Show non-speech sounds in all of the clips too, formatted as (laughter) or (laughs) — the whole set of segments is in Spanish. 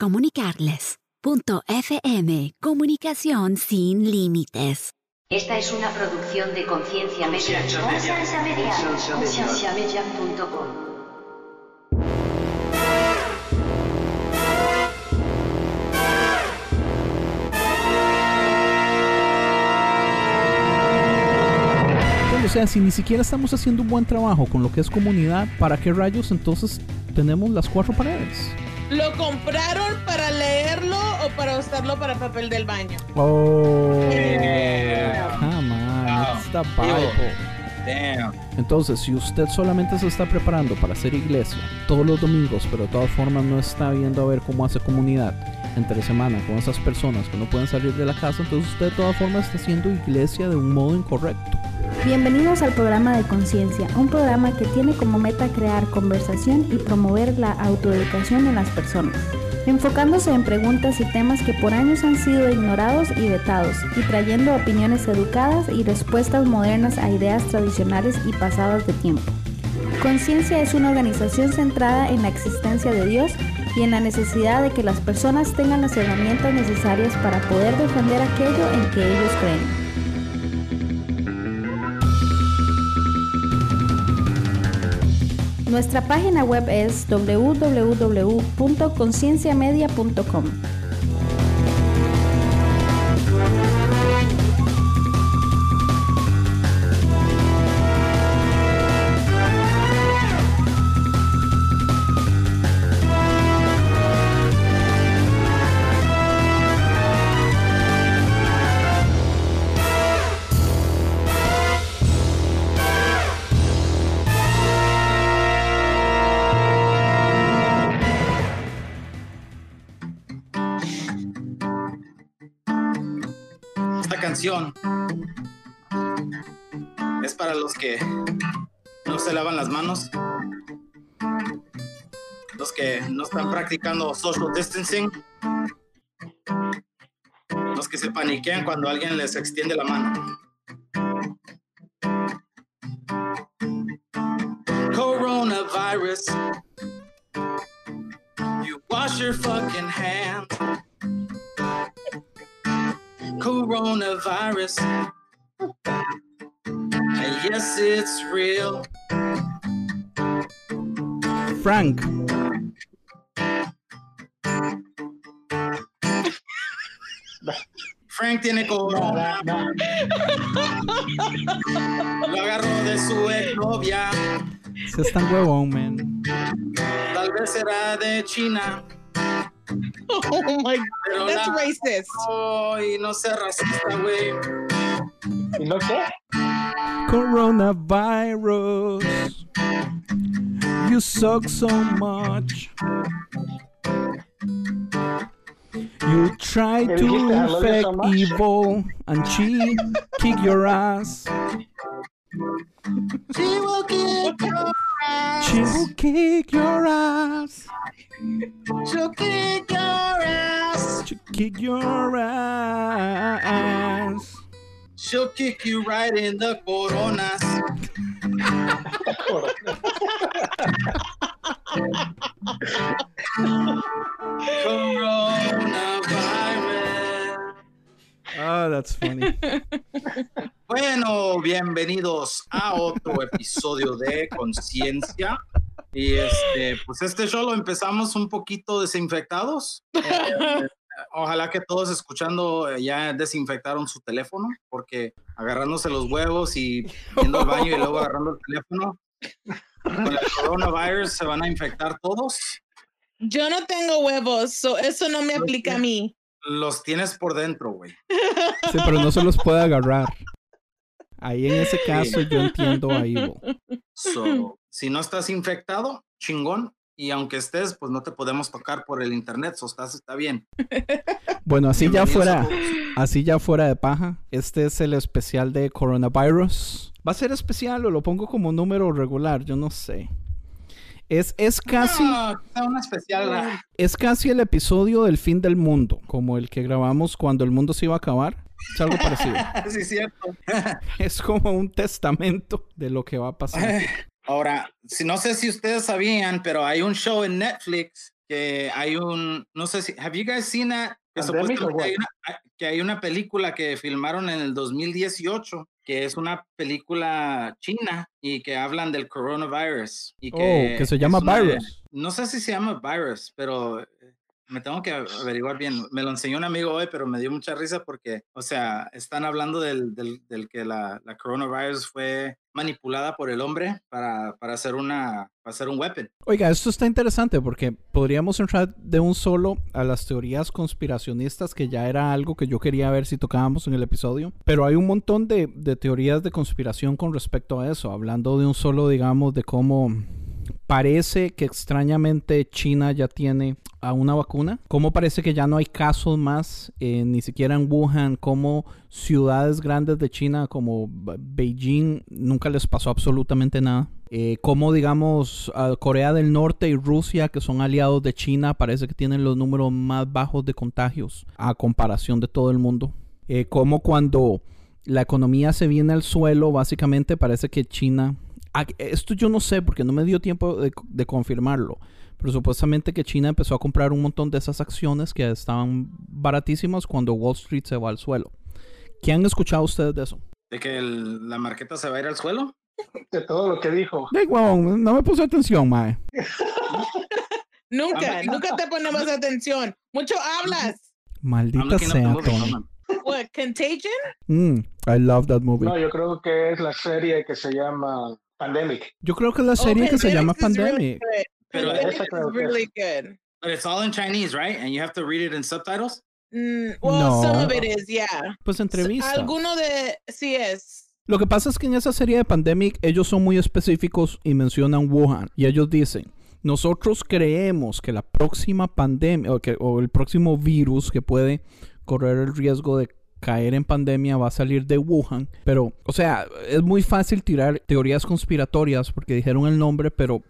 comunicarles. Punto FM, comunicación sin límites. Esta es una producción de Conciencia Media. Conciencia Media. Conciencia Media. O sea, si ni siquiera estamos haciendo un buen trabajo con lo que es comunidad, ¿para qué rayos entonces tenemos las cuatro paredes? ¿Lo compraron para leerlo o para usarlo para papel del baño? Oh, Yeah. come on, Wow. it's the Bible. Damn. Entonces, si usted solamente se está preparando para hacer iglesia todos los domingos, pero de todas formas no está viendo a ver cómo hace comunidad entre semana con esas personas que no pueden salir de la casa, entonces usted de todas formas está haciendo iglesia de un modo incorrecto. Bienvenidos al programa de Conciencia, un programa que tiene como meta crear conversación y promover la autoeducación en las personas, enfocándose en preguntas y temas que por años han sido ignorados y vetados, y trayendo opiniones educadas y respuestas modernas a ideas tradicionales y pasadas de tiempo. Conciencia es una organización centrada en la existencia de Dios y en la necesidad de que las personas tengan las herramientas necesarias para poder defender aquello en que ellos creen. Nuestra página web es www.concienciamedia.com. es para los que no se lavan las manos, los que no están practicando social distancing, los que se paniquean cuando alguien les extiende la mano. Coronavirus, you wash your fucking hands. Coronavirus. And yes, it's real. Frank, Frank tiene corona. Lo agarró de su exnovia. se es tan huevón, man. Tal vez será de China. Oh my god, Pero that's la- racist. Ay, no sea racista, güey. ¿Y no qué? Coronavirus. You suck so much. You try to dijiste? I love you infect so evil and she kick your ass. She will kick your ass. She will kick your ass. She'll kick your ass. She'll kick your ass. She'll kick you right in the coronas. (laughs) Coronavirus. Oh, that's funny. (laughs) Bueno, bienvenidos a otro episodio de Conciencia. Y este, pues este show lo empezamos un poquito desinfectados. Eh, ojalá que todos escuchando eh, ya desinfectaron su teléfono, porque agarrándose los huevos y yendo al baño y luego agarrando el teléfono, con el coronavirus se van a infectar todos. Yo no tengo huevos, so eso no me aplica a mí. Los tienes por dentro, güey. Sí, pero no se los puede agarrar. Ahí en ese caso yo entiendo a Evil. So, si no estás infectado, chingón. Y aunque estés, pues no te podemos tocar por el internet, so estás, está bien. Bueno, así ya fuera, así ya fuera de paja. Este es el especial de coronavirus. ¿Va a ser especial o lo pongo como número regular? Yo no sé. Es, es casi, No, quizá una especial. es casi el episodio del fin del mundo, como el que grabamos cuando el mundo se iba a acabar. Es algo parecido. (laughs) sí, es cierto. (laughs) es como un testamento de lo que va a pasar. (laughs) Ahora, si no sé si ustedes sabían, pero hay un show en Netflix que hay un, no sé si, have you guys seen that? Que Pandemic supuestamente or hay what? una, que hay una película que filmaron en el 2018, que es una película china y que hablan del coronavirus. Y que Oh, que se llama una Virus. no sé si se llama virus, pero eh, me tengo que averiguar bien. Me lo enseñó un amigo hoy, pero me dio mucha risa porque, o sea, están hablando del, del, que la, la coronavirus fue manipulada por el hombre para, para hacer una hacer un weapon. Oiga, esto está interesante porque podríamos entrar de un solo a las teorías conspiracionistas, que ya era algo que yo quería ver si tocábamos en el episodio. Pero hay un montón de, de teorías de conspiración con respecto a eso, hablando de un solo, digamos, de cómo parece que extrañamente China ya tiene a una vacuna. Cómo parece que ya no hay casos más, eh, ni siquiera en Wuhan, como ciudades grandes de China como Be- Beijing nunca les pasó absolutamente nada. Eh, como digamos Corea del Norte y Rusia, que son aliados de China, parece que tienen los números más bajos de contagios a comparación de todo el mundo. Eh, como cuando la economía se viene al suelo, básicamente parece que China... Esto yo no sé porque no me dio tiempo de, de confirmarlo, pero supuestamente que China empezó a comprar un montón de esas acciones que estaban baratísimas cuando Wall Street se va al suelo. ¿Qué han escuchado ustedes de eso? De que el- la marqueta se va a ir al suelo. De todo lo que dijo. Ay, huevón, no me puse atención, mae. (laughs) Nunca, nunca te ponemos atención. Mucho hablas. Maldita sea, on. What, Contagion? Mm, I love that movie. No, yo creo que es la serie que se llama Pandemic. Yo creo que es la serie Oh, que se llama Pandemic really. Pero esa creo really good. But it's all in Chinese, right? And you have to read it in subtitles. Mm, well, No. some of it is, yeah. Pues entrevistas. Alguno de sí es. Lo que pasa es que en esa serie de Pandemic ellos son muy específicos y mencionan Wuhan. Y ellos dicen, nosotros creemos que la próxima pandemia o, que, o el próximo virus que puede correr el riesgo de caer en pandemia va a salir de Wuhan. Pero, o sea, es muy fácil tirar teorías conspiratorias porque dijeron el nombre, pero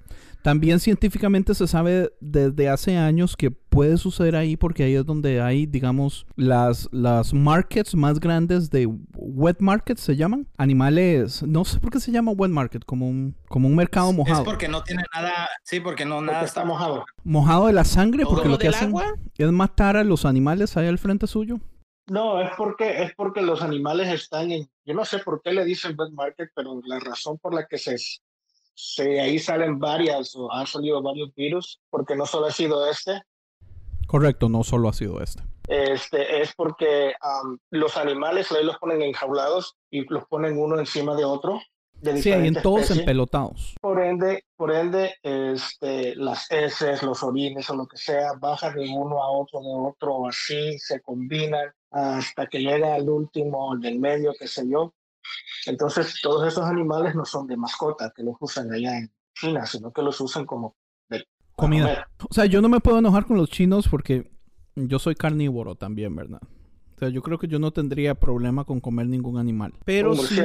también científicamente se sabe desde hace años que puede suceder ahí porque ahí es donde hay, digamos, las, las markets más grandes de wet markets se llaman. Animales, no sé por qué se llama wet market, como un, como un mercado mojado. Es porque no tiene nada, sí, porque no nada Porque está mojado. Mojado de la sangre porque ¿Lo lo que hacen agua? es matar a los animales ahí al frente suyo. No, es porque, es porque los animales están en, yo no sé por qué le dicen wet market, pero la razón por la que se, se ahí salen varias o han salido varios virus, porque no solo ha sido este, Correcto, no solo ha sido este. este es porque am, los animales ahí los ponen enjaulados y los ponen uno encima de otro. De Sí, en todos especies. empelotados. Por ende, por ende este, las heces, los orines o lo que sea, bajan de uno a otro, de otro, así, se combinan hasta que llega al último, el del medio, qué sé yo. Entonces, todos esos animales no son de mascota, que los usan allá en China, sino que los usan como de Comida. comer. O sea, yo no me puedo enojar con los chinos porque yo soy carnívoro también, ¿verdad? O sea, yo creo que yo no tendría problema con comer ningún animal. Pero sí,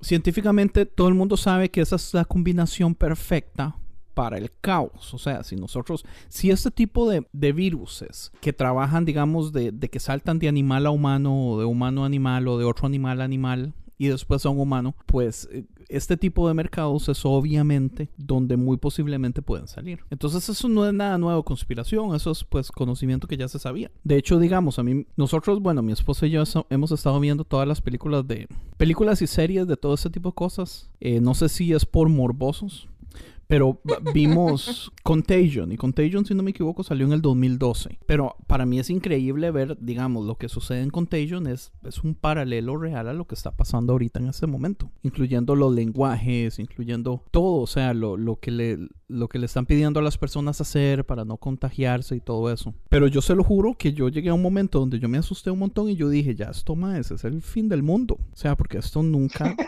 científicamente todo el mundo sabe que esa es la combinación perfecta para el caos. O sea, si nosotros, si este tipo de, de viruses que trabajan, digamos, de, que saltan de animal a humano o de humano a animal o de otro animal a animal y después a un humano, pues eh, este tipo de mercados es obviamente donde muy posiblemente pueden salir. Entonces eso no es nada nuevo conspiración, eso es pues conocimiento que ya se sabía. De hecho, digamos, a mí, nosotros, bueno, mi esposa y yo hemos estado viendo todas las películas de, películas y series de todo ese tipo de cosas. Eh, no sé si es por morbosos, pero vimos (laughs) Contagion y Contagion, si no me equivoco, salió en el 2012. Pero para mí es increíble ver, digamos, lo que sucede en Contagion es, es un paralelo real a lo que está pasando ahorita en este momento, incluyendo los lenguajes, incluyendo todo, o sea, lo, lo que le, lo que le están pidiendo a las personas hacer para no contagiarse y todo eso. Pero yo se lo juro que yo llegué a un momento donde yo me asusté un montón y yo dije, ya esto más, ese es el fin del mundo. O sea, porque esto nunca... (laughs)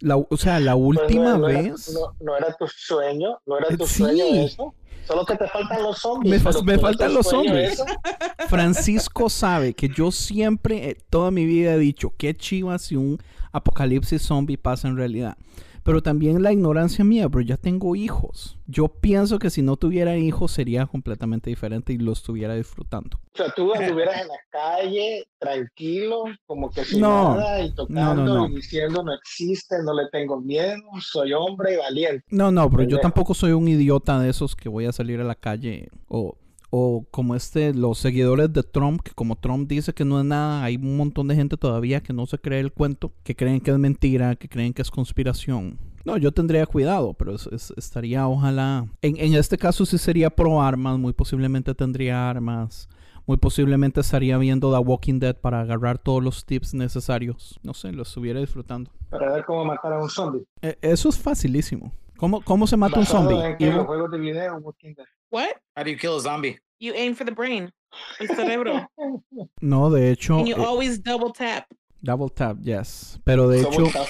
La, o sea, la Pues última no, no era- vez... no, no era tu sueño, no era tu Sí. sueño eso. Solo que te faltan los zombies. Me fa- pero me ¿no era faltan tu los zombies. (laughs) Francisco sabe que yo siempre, eh, toda mi vida he dicho, qué chiva si un apocalipsis zombie pasa en realidad. Pero también la ignorancia mía, pero ya tengo hijos. Yo pienso que si no tuviera hijos sería completamente diferente y lo estuviera disfrutando. O sea, tú (laughs) anduvieras en la calle, tranquilo, como que sin No, nada, y no, tocando no. y diciendo no existe, no le tengo miedo, soy hombre y valiente. No, no, pero yo tampoco soy un idiota de esos que voy a salir a la calle o, o como este, los seguidores de Trump, que como Trump dice que no es nada, hay un montón de gente todavía que no se cree el cuento, que creen que es mentira, que creen que es conspiración. No, yo tendría cuidado, pero es- es- estaría, ojalá. En, en este caso sí sería pro armas, muy posiblemente tendría armas. Muy posiblemente estaría viendo The Walking Dead para agarrar todos los tips necesarios. No sé, lo estuviera disfrutando. Para ver cómo matar a un zombie. E- Eso es facilísimo. ¿Cómo, cómo se mata un zombie? en Evil? los juegos de video, Walking Dead. What? How do you kill a zombie? You aim for the brain. El cerebro. (laughs) No, de hecho, and you eh, always double tap. double tap, yes. Pero de Somos hecho,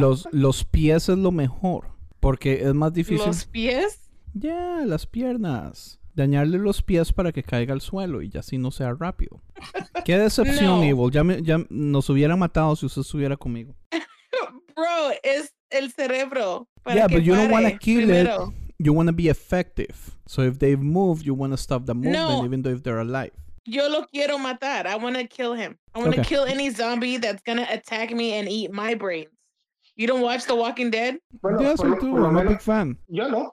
los, los pies es lo mejor. Porque es más difícil. Los pies. Ya, las piernas. Dañarle los pies para que caiga al suelo y ya así no sea rápido. Qué (laughs) decepción, No. Evil. Ya, me- ya nos hubiera matado si usted estuviera conmigo. (laughs) Bro, es el cerebro. Para Yeah, que but you don't wanna pare kill it. Primero. You want to be effective. So if they've moved, you want to stop the movement No. even though if they're alive. Yo lo quiero matar. I want to kill him. I want to Okay. kill any zombie that's gonna attack me and eat my brains. You don't watch The Walking Dead? Bueno, yes, por, I do. I'm a big fan. yo no.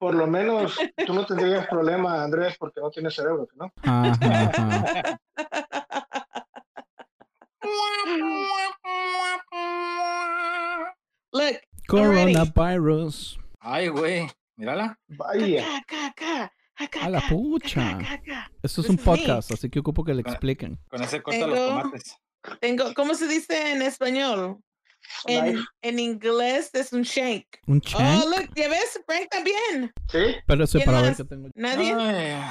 Por lo menos tú no tendrías (laughs) problema, Andrés, porque no tienes cerebro, ¿no? Ajá, ajá. (laughs) Look, Alrighty. Coronavirus. Ay, güey. Mírala. Vaya. acá, acá, acá, A la pucha. acá, acá, acá. Esto es This un podcast, así que ocupo que le expliquen. Con ese corta los Tengo- tomates. Tengo, ¿cómo se dice en español? En, en inglés es un shank. ¿Un Oh, chank? look, ya ves, Frank también. ¿Sí? Pero ese ¿quién para ver qué tengo. Nadie. Ay,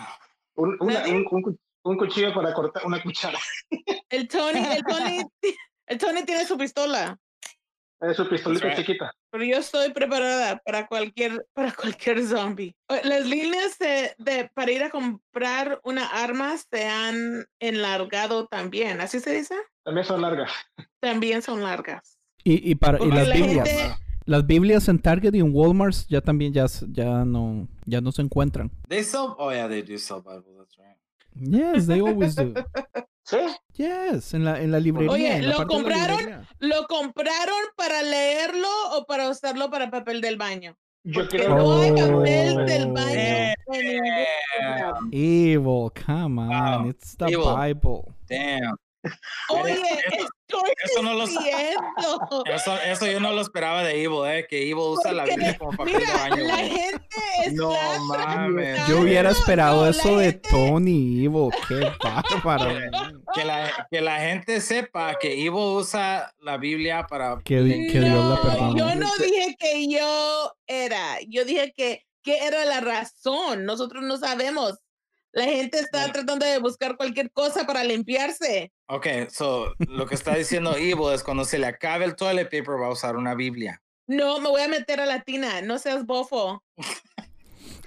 Un, una- ¿Nadie? un, un cuchillo para cortar una cuchara. El Tony, el (laughs) Tony, el Tony tiene su pistola. Es su pistolita right. chiquita. Pero yo estoy preparada para cualquier, (laughs) para cualquier zombie. Las líneas de, de- para ir a comprar una arma se han enlargado también. ¿Así se dice? También son largas. También son largas. Y, y para y las la Biblias. gente- Las Biblias en Target y en Walmart ya también ya, ya no ya no se encuentran. They sell. Oh yeah, they do sell Bible. That's right. Yes, they always do. (laughs) ¿Sí? Yes, en la en la librería. Oye, en la ¿lo parte de la compraron? ¿Lo compraron para leerlo o para usarlo para papel del baño? Yo Porque quiero. no hay papel Oh. del baño Eh. Evil, come on, Wow, it's the evil. Bible. Damn. Oye, Eso- estoy eso no lo. Eso, eso yo no lo esperaba de Evil, eh. Que Evil usa la Biblia como papel de Mira, baño. la gente es No mames. Yo hubiera esperado no, eso de gente- Tony Evil, qué bárbaro. Que la, que la gente sepa que Evil usa la Biblia para. Que, que Dios la perdone. Yo no dije que yo era, yo dije que, que era la razón. Nosotros no sabemos. La gente está tratando de buscar cualquier cosa para limpiarse. Ok, so lo que está diciendo Evil es cuando se le acabe el toilet paper va a usar una Biblia. No, me voy a meter a la tina. No seas bofo.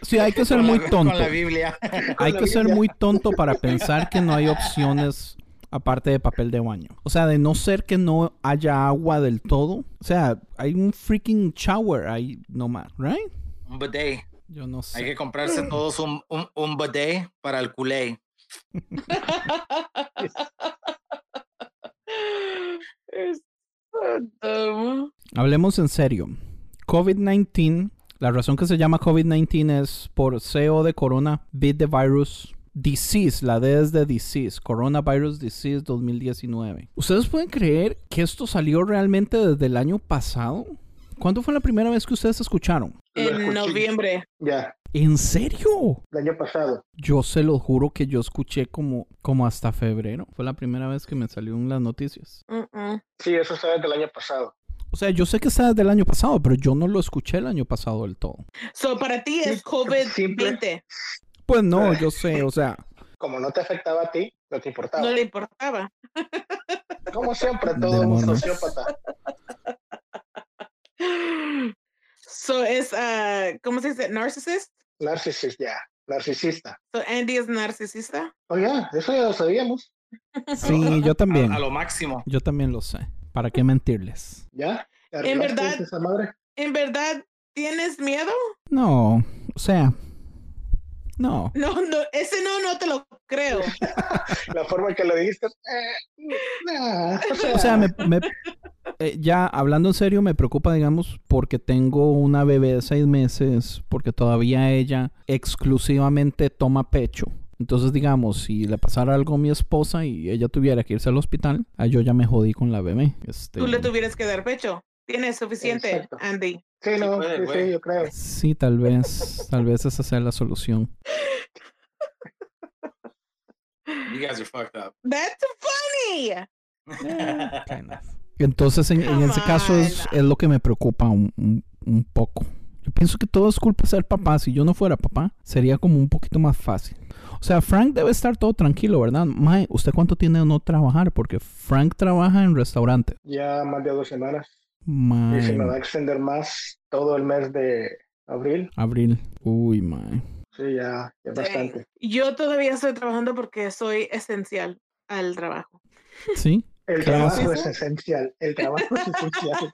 Sí, hay que ser Con la- muy Con tonto. (laughs) la Biblia. Hay que ser muy tonto para pensar que no hay opciones aparte de papel de baño. O sea, de no ser que no haya agua del todo. O sea, hay un freaking shower ahí nomás, ¿right? un bidet. Yo no Hay sé. que comprarse (clears throat) todos un, un, un bidet para el culé. Hablemos en serio. COVID-19, la razón que se llama COVID-19 es por CO de corona, bit de virus, disease, la D es de disease, coronavirus disease 2019. ¿Ustedes pueden creer que esto salió realmente desde el año pasado? ¿Cuándo fue la primera vez que ustedes escucharon? En noviembre. Ya, ¿En serio? el año pasado. Yo se lo juro que yo escuché como, como hasta febrero. Fue la primera vez que me salió en las noticias. Sí, eso está desde el año pasado. O sea, yo sé que está desde el año pasado, pero yo no lo escuché el año pasado del todo. So, para ti es Sí, COVID-20. Pues no, yo sé, o sea, Como no te afectaba a ti, no te importaba. No le importaba. Como siempre, (laughs) todo un sociópata. So, es, ah, ¿cómo se dice? Narcissist. Narcisista, ya. Narcisista. So, Andy es narcisista. Oh, ya, eso ya lo sabíamos. sí, yo (laughs) también. A, a lo máximo. Yo también lo sé. ¿Para qué mentirles? ¿Ya? ¿Te ¿En verdad? esa madre? ¿En verdad tienes miedo? No, o sea, no. No, no, ese no, no te lo creo. (laughs) La forma en que lo dijiste. eh, nah, o sea, O sea, me, me- eh, ya hablando en serio, me preocupa, digamos, porque tengo una bebé de seis meses, porque todavía ella exclusivamente toma pecho. Entonces, digamos, si le pasara algo a mi esposa y ella tuviera que irse al hospital, ah, yo ya me jodí con la bebé. Este, Tú le tuvieras que dar pecho. Tienes suficiente, Exacto. Andy. sí, no, puede, sí, yo creo. Sí, tal vez, tal vez esa sea la solución. You guys are fucked up. That's funny. Kind of. Entonces, en, en ese caso es, lo que me preocupa un, un- un poco. Yo pienso que todo es culpa de ser papá. Si yo no fuera papá, sería como un poquito más fácil. O sea, Frank debe estar todo tranquilo, ¿verdad? Mae, ¿usted cuánto tiene de no trabajar? Porque Frank trabaja en restaurante. Ya más de dos semanas. Y se me va a extender más todo el mes de abril. abril. Uy, mae. Sí, ya, ya bastante. Yo todavía estoy trabajando porque soy esencial al trabajo. ¿Sí? El ¿Qué trabajo es esencial. El trabajo es esencial.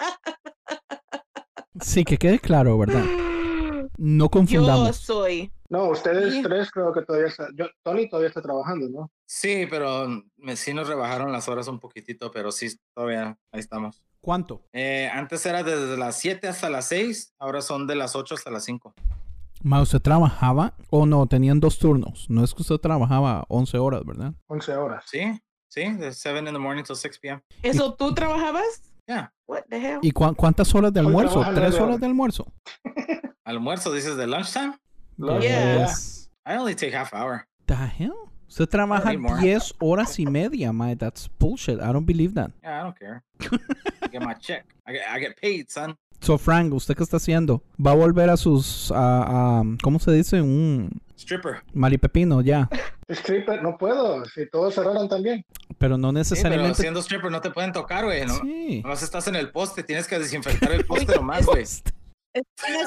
Sí, que quede claro, ¿verdad? No Yo confundamos. soy. No, ustedes Sí. tres creo que todavía está. Yo, Tony todavía está trabajando, ¿no? Sí, pero me, sí nos rebajaron las horas un poquitito, pero sí, todavía ahí estamos. ¿Cuánto? Eh, antes era desde las 7 hasta las 6, ahora son de las 8 hasta las 5. Mae, ¿usted trabajaba o no? Tenían dos turnos. No es que usted trabajaba 11 horas, ¿verdad? 11 horas. Sí, sí, de 7 in the morning till 6 p.m. ¿Eso tú trabajabas? Yeah. What the hell? ¿Y cua- cuántas horas de almuerzo? ¿Tres horas de almuerzo? (laughs) Almuerzo, dices de lunchtime? Lunch, Yeah. Yes. I only take half hour. The hell? Usted trabaja need more. 10 horas y media, my. That's bullshit. I don't believe that. Yeah, I don't care. (laughs) I get my check. I get, I get paid, son. So, Frank, ¿usted qué está haciendo? ¿Va a volver a sus, a, a- ¿cómo se dice? Un Stripper. maripepino, ya. Stripper, no puedo. Si todos cerraron también. Pero no Sí, pero necesariamente... siendo stripper no te pueden tocar, güey. ¿no? Sí. Nomás estás en el poste, tienes que desinfectar el poste (laughs) nomás, güey. Están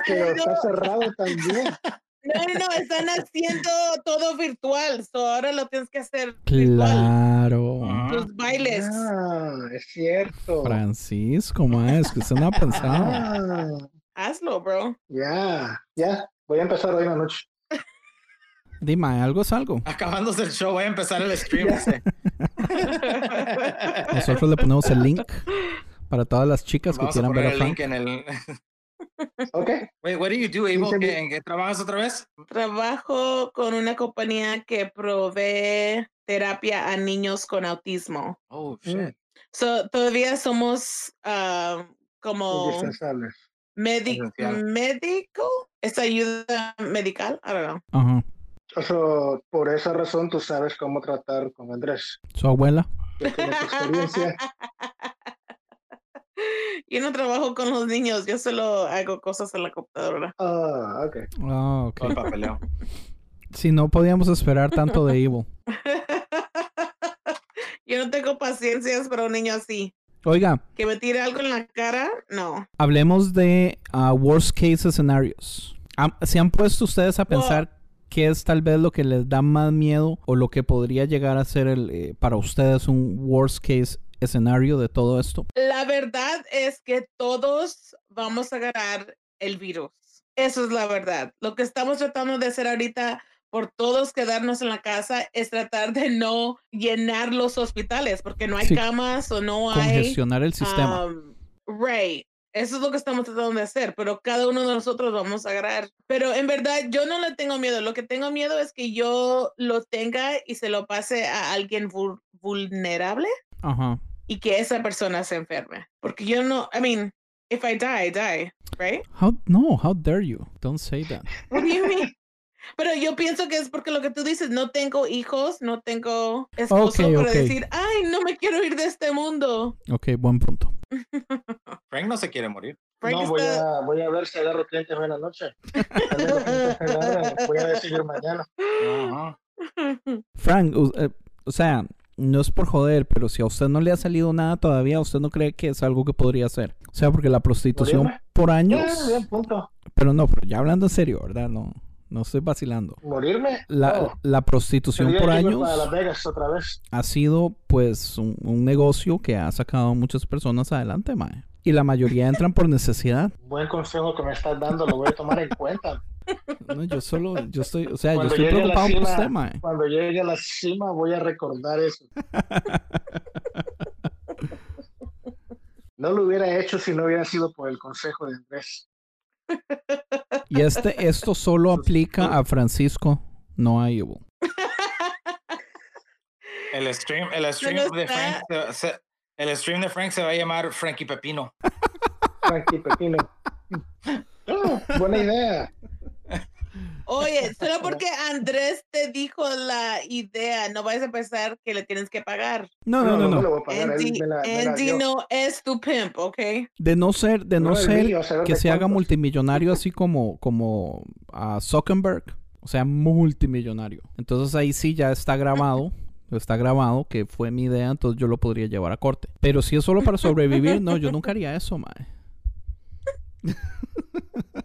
Pero está cerrado también. (laughs) no, no, no, están haciendo todo virtual. So ahora lo tienes que hacer virtual. Claro. Ajá. Tus bailes. Ah, es cierto. Francisco, ma, es que usted no ha pensado. Ah, Hazlo, bro. ya, ya. Voy a empezar hoy en la noche. Dime, algo es algo. Acabándose el show, voy a empezar el stream. ese. Nosotros le ponemos el link para todas las chicas que Vamos a quieran ver poner a el Frank. link en el... Ok. Wait, what do you do, Abel? Quince ¿Qué- mil. ¿En qué trabajas otra vez? Trabajo con una compañía que provee terapia a niños con autismo. Oh, Mm. shit. So, todavía somos ah, como Indispensables. médi- Esencial. médico. ¿Es ayuda medical? I don't know. Ajá. Eso, por esa razón tú sabes cómo tratar con Andrés. Su abuela. Experiencia. (laughs) Yo no trabajo con los niños, yo solo hago cosas en la computadora. Ah, ok. Ah, ok. El papeleo. (laughs) Si no podíamos esperar tanto de Evil. (laughs) Yo no tengo paciencias para un niño así. Oiga, Que me tire algo en la cara, no. hablemos de ah, worst case scenarios. ¿Se han puesto ustedes a pensar qué es tal vez lo que les da más miedo o lo que podría llegar a ser el, eh, para ustedes un worst case escenario de todo esto? La verdad es que todos vamos a agarrar el virus. Eso es la verdad. Lo que estamos tratando de hacer ahorita por todos quedarnos en la casa es tratar de no llenar los hospitales porque no hay Sí. camas o no hay Congestionar el sistema. Um, right. Eso es lo que estamos tratando de hacer, pero cada uno de nosotros vamos a agarrar. Pero en verdad yo no le tengo miedo. Lo que tengo miedo es que yo lo tenga y se lo pase a alguien vul- vulnerable Ajá. y que esa persona se enferme. Porque yo no, I mean, if I die, I die, right? How, no, how dare you? Don't say that. (laughs) What do you mean? Pero yo pienso que es porque lo que tú dices, no tengo hijos, no tengo esposo Ok, para ok. decir, ay, no me quiero ir de este mundo. Ok, buen punto. (laughs) Frank no se quiere morir. Frank No, voy está- a, voy a ver si agarro clientes en la noche. Clientes en la hora, Voy a decidir mañana. Ajá. (laughs) Frank, u- eh, o sea, no es por joder, pero si a usted no le ha salido nada todavía, ¿usted no cree que es algo que podría hacer? O sea, porque la prostitución ¿Morirme? por años... bien, punto. Pero no, pero ya hablando en serio, ¿verdad? No, no estoy vacilando. ¿Morirme? La, la prostitución por años para Las Vegas otra vez. ha sido pues un, un negocio que ha sacado a muchas personas adelante, mae. Y la mayoría entran por necesidad. Buen consejo que me estás dando, lo voy a tomar en cuenta. (laughs) No, yo solo, yo estoy, o sea, yo Cuando estoy llegue a la preocupado por cima- usted, mae. Cuando llegue a la cima voy a recordar eso. No lo hubiera hecho si no hubiera sido por el consejo de Andrés. Y este, esto solo aplica a Francisco, no a Ivo. El stream, el stream de está- Frank se- se- el stream de Frank se va a llamar Frankie Pepino. Frankie Pepino. Oh, (laughs) buena idea. Oye, (laughs) solo porque Andrés te dijo la idea, no vayas a pensar que le tienes que pagar. No, no, no, no. Andy, la- la no es tu pimp, ¿ok? De no ser, de no, No, ser mío, que se haga multimillonario así como, como a Zuckerberg, o sea, multimillonario. Entonces ahí sí ya está grabado, (laughs) está grabado que fue mi idea, entonces yo lo podría llevar a corte. Pero si es solo para sobrevivir, no, yo nunca haría eso, mae.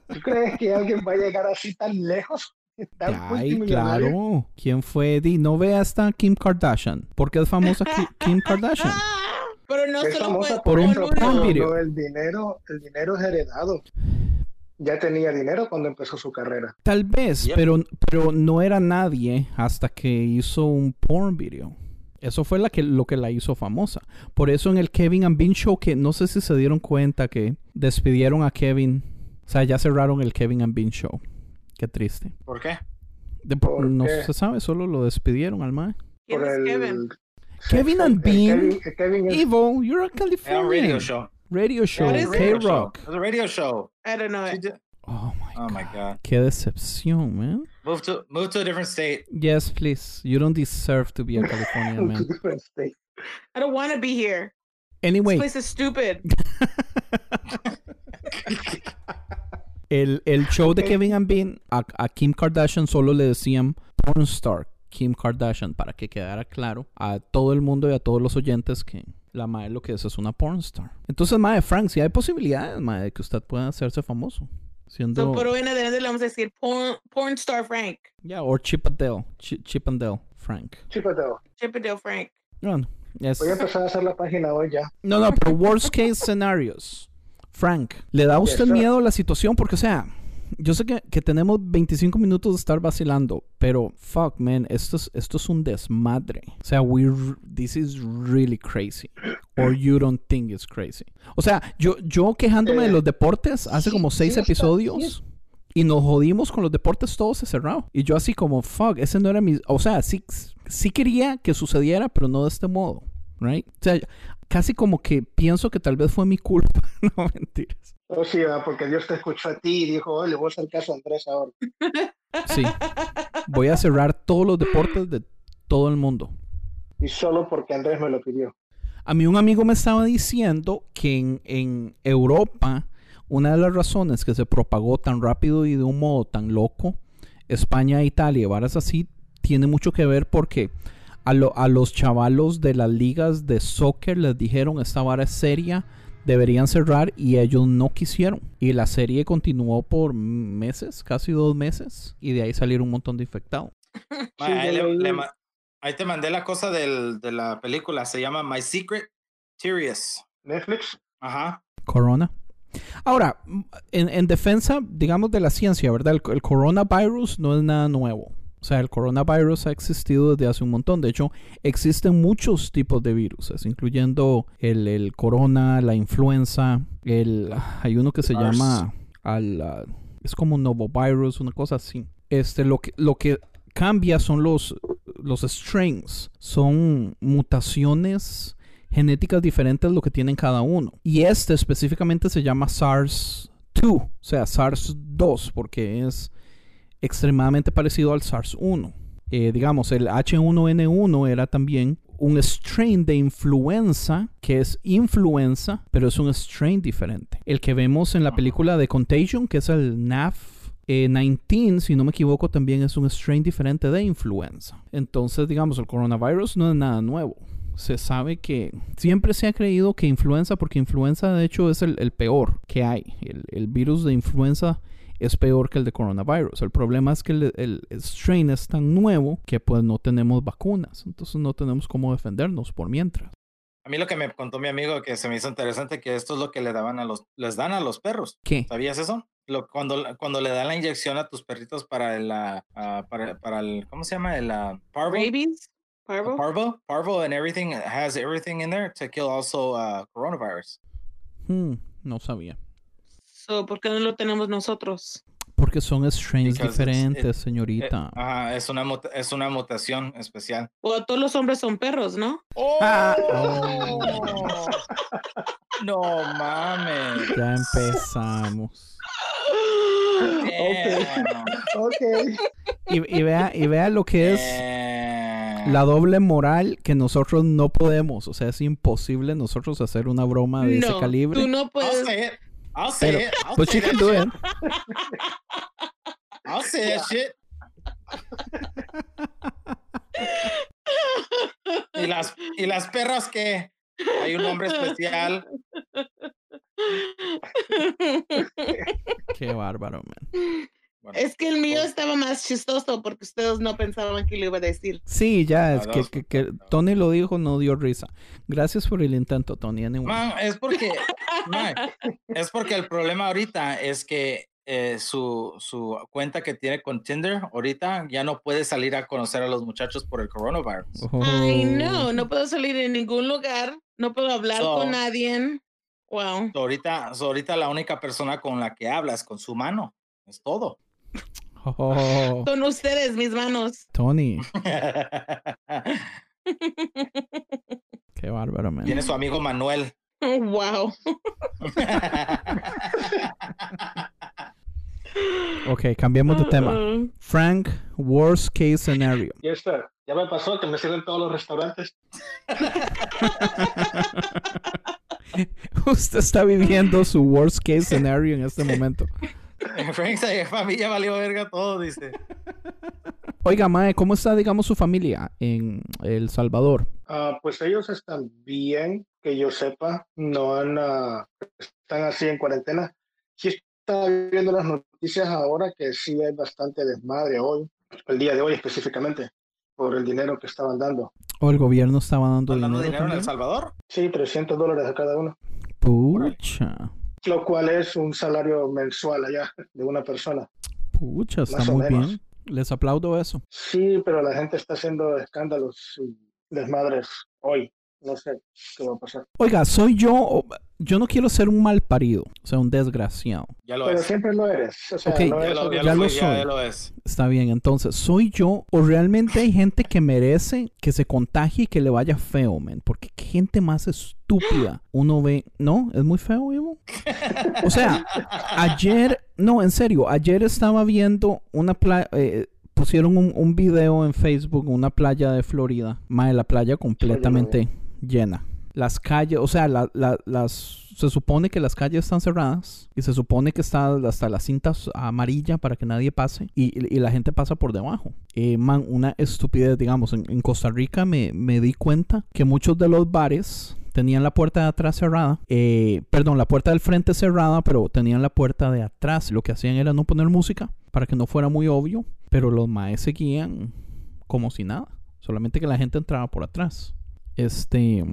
¿Tú crees que alguien va a llegar así tan lejos? Tan Ay, claro. ¿Quién fue? Di, no ve hasta Kim Kardashian. ¿Por qué es famosa Ki- Kim Kardashian? (laughs) Pero no Es famosa por un con porn uno. video. El dinero, el dinero es heredado. Ya tenía dinero cuando empezó su carrera. Tal vez, Yep. pero, pero no era nadie hasta que hizo un porn video. Eso fue la que, lo que la hizo famosa. Por eso en el Kevin and Bean Show, que no sé si se dieron cuenta que despidieron a Kevin. O sea, ya cerraron el Kevin and Bean Show. Qué triste. ¿Por qué? De- ¿Por no qué? se sabe, solo lo despidieron al mae. ¿Quién es el Kevin? Kevin and Bean. Kevin, el Kevin es- Evo, you're a Californian. radio show. Radio show. K-Rock. It was a radio show. I don't know. It. Oh Oh my god. Qué decepción, man. Move to move to a different state. Yes, please. You don't deserve to be a Californian (laughs) man. different state. I don't want to be here. Anyway, This place is stupid. (laughs) el, el show de Kevin and Bean, a, a Kim Kardashian solo le decían porn star Kim Kardashian para que quedara claro a todo el mundo y a todos los oyentes que la madre lo que es es una porn star. Entonces, madre Frank, si hay posibilidades, madre, de que usted pueda hacerse famoso. Siendo... So, por hoy en adelante le vamos a decir porn, porn star Frank. Ya, o Chip and Dale. Chi- Chip and Dale, Frank. Chipeteo. Chippendale Frank. No, no. es- Voy a empezar a hacer la página hoy ya. No, no, pero worst case scenarios. Frank, ¿le da a usted sir. miedo la situación? Porque, o sea, yo sé que, que tenemos 25 minutos de estar vacilando, pero fuck, man, esto es, esto es un desmadre. O sea, we, this is really crazy. Or you don't think it's crazy. O sea, yo, yo quejándome de Eh, los deportes hace sí, como seis episodios. Y nos jodimos con los deportes todos cerrado. Y yo así como, fuck, ese no era mi... O sea, sí, sí quería que sucediera, pero no de este modo. Right? O sea, casi como que pienso que tal vez fue mi culpa. (laughs) no, mentiras. Oh, sí, porque Dios te escuchó a ti y dijo, "Oh, le voy a hacer caso a Andrés ahora. Sí. Voy a cerrar todos los deportes de todo el mundo. Y solo porque Andrés me lo pidió. A mí un amigo me estaba diciendo que en, en Europa una de las razones que se propagó tan rápido y de un modo tan loco España, Italia, y varas así, tiene mucho que ver porque a, lo- a los chavalos de las ligas de soccer les dijeron esta vara es seria, deberían cerrar y ellos no quisieron. Y la serie continuó por meses, casi dos meses, y de ahí salieron un montón de infectados. (laughs) Ahí, le- le te mandé la cosa del- de la película. Se llama My Secret Serious. Netflix. Ajá. Corona. Ahora, en, en defensa, digamos, de la ciencia, ¿verdad? El, el coronavirus no es nada nuevo. O sea, el coronavirus ha existido desde hace un montón. De hecho, existen muchos tipos de virus, incluyendo el, el corona, la influenza, el, hay uno que se llama, al, ah, es como un novovirus, una cosa así. Este, lo que, lo que cambia son los, los strains, son mutaciones genéticas diferentes lo que tienen cada uno. Y este específicamente se llama SARS-2, o sea, SARS-2, porque es extremadamente parecido al SARS-1. Eh, digamos, el H1N1 era también un strain de influenza, que es influenza, pero es un strain diferente. El que vemos en la película de Contagion, que es el NAF eh, 19, si no me equivoco, también es un strain diferente de influenza. Entonces, digamos, el coronavirus no es nada nuevo. Se sabe que siempre se ha creído que influenza, porque influenza de hecho es el, el peor que hay. El, el virus de influenza es peor que el de coronavirus. El problema es que el, el strain es tan nuevo que pues no tenemos vacunas. Entonces no tenemos cómo defendernos por mientras. A mí lo que me contó mi amigo que se me hizo interesante que esto es lo que le daban a los, les dan a los perros. ¿Qué? ¿Sabías eso? Lo, cuando, cuando le dan la inyección a tus perritos para el, ah, para, para el, ¿cómo se llama? El ah, parvo. Rabies, Uh, parvo. Parvo, parvo, and everything has everything in there to kill also uh, coronavirus. Hmm, no sabía. So, ¿Por qué no lo tenemos nosotros? Porque son strains Because it's- diferentes, Eh, señorita. ajá, es una es una mutación especial. O todos los hombres son perros, ¿no? Ah. (laughs) No mames. Ya empezamos. Damn. Ok. Y, y vea, y vea lo que es Damn. la doble moral que nosotros no podemos. O sea, es imposible nosotros hacer una broma de ese no, calibre. tú no puedes. Say it. I'll say Pero, it. I'll but say you can do shit. it. I'll say that shit. ¿Y las, y las perras que hay un nombre especial. Qué bárbaro, man. Bueno, Es que el mío pues- estaba más chistoso porque ustedes no pensaban que lo iba a decir. Sí, ya, es que. Tony lo dijo, no dio risa. Gracias por el intento, Tony. Anyway. Man, es porque, man, (laughs) es porque el problema ahorita es que eh, su, su cuenta que tiene con Tinder ahorita ya no puede salir a conocer a los muchachos por el coronavirus. Ay, Oh. no, no puedo salir en ningún lugar, no puedo hablar So- con nadie. Wow. So, ahorita, so, ahorita la única persona con la que hablas con su mano es todo. Oh, Con ustedes, mis manos. Tony, (laughs) qué bárbaro, man. Tiene su amigo Manuel. Wow. Ok, cambiemos de tema. Uh-uh. Frank, worst case scenario. Y esto, ya me pasó que me sirven todos los restaurantes. (laughs) Usted está viviendo su worst case scenario en este momento. (laughs) (laughs) Frank se familia valió verga todo, dice. Oiga, Mae, ¿cómo está, digamos, su familia en El Salvador? Ah, pues ellos están bien, que yo sepa, no han, ah, están así en cuarentena. Sí estaba viendo las noticias ahora que sí hay bastante desmadre hoy, el día de hoy específicamente, por el dinero que estaban dando. ¿O el gobierno estaba dando ¿Están dando dinero, dinero en El? Salvador? Sí, 300 dólares a cada uno, Pucha, lo cual es un salario mensual allá de una persona. pucha, está muy menos. bien. Les aplaudo eso. Sí, pero la gente está haciendo escándalos y desmadres hoy. No sé qué va a pasar. Oiga, soy yo, yo no quiero ser un mal parido, o sea, un desgraciado. Ya lo Pero es. siempre lo eres. O sea, Ok, no Ya es lo, ya ya lo soy. ya lo es. Está bien, entonces, ¿soy yo o realmente hay gente que merece que se contagie y que le vaya feo, man? Porque qué gente más estúpida uno ve, ¿no? Es muy feo, Ivo. O sea, ayer, no, en serio, ayer estaba viendo una playa, pusieron un, un video en Facebook, una playa de Florida, mae, la playa completamente llena. Las calles, o sea, la- la- las, se supone que las calles están cerradas y se supone que está hasta las cintas amarillas para que nadie pase y, y la gente pasa por debajo. Eh, man, una estupidez, digamos, en, en Costa Rica me, me di cuenta que muchos de los bares tenían la puerta de atrás cerrada, eh, perdón, la puerta del frente cerrada, pero tenían la puerta de atrás. Lo que hacían era no poner música para que no fuera muy obvio, pero los maes seguían como si nada, solamente que la gente entraba por atrás. Este,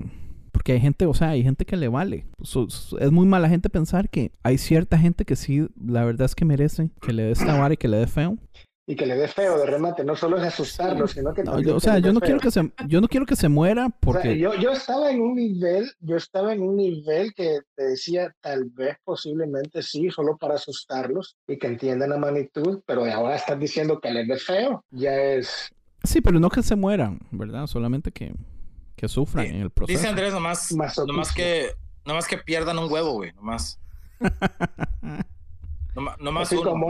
porque hay gente, o sea, hay gente que le vale. So- so- es muy mala gente pensar que hay cierta gente que sí, la verdad es que merece que le dé esta vara y que le dé feo. y que le dé feo de remate. No solo es asustarlo, sino que No, yo- o sea, yo no feo. quiero que se, yo no quiero que se muera O sea, porque yo, yo estaba en un nivel, yo estaba en un nivel que te decía tal vez posiblemente sí, solo para asustarlos y que entiendan la magnitud, pero ahora estás diciendo que les dé feo, ya es sí, pero no que se mueran, ¿verdad? Solamente que, que sufran Sí, en el proceso. Dice Andrés nomás, nomás que, nomás que pierdan un huevo, güey, nomás. (laughs) Nomás uno. como.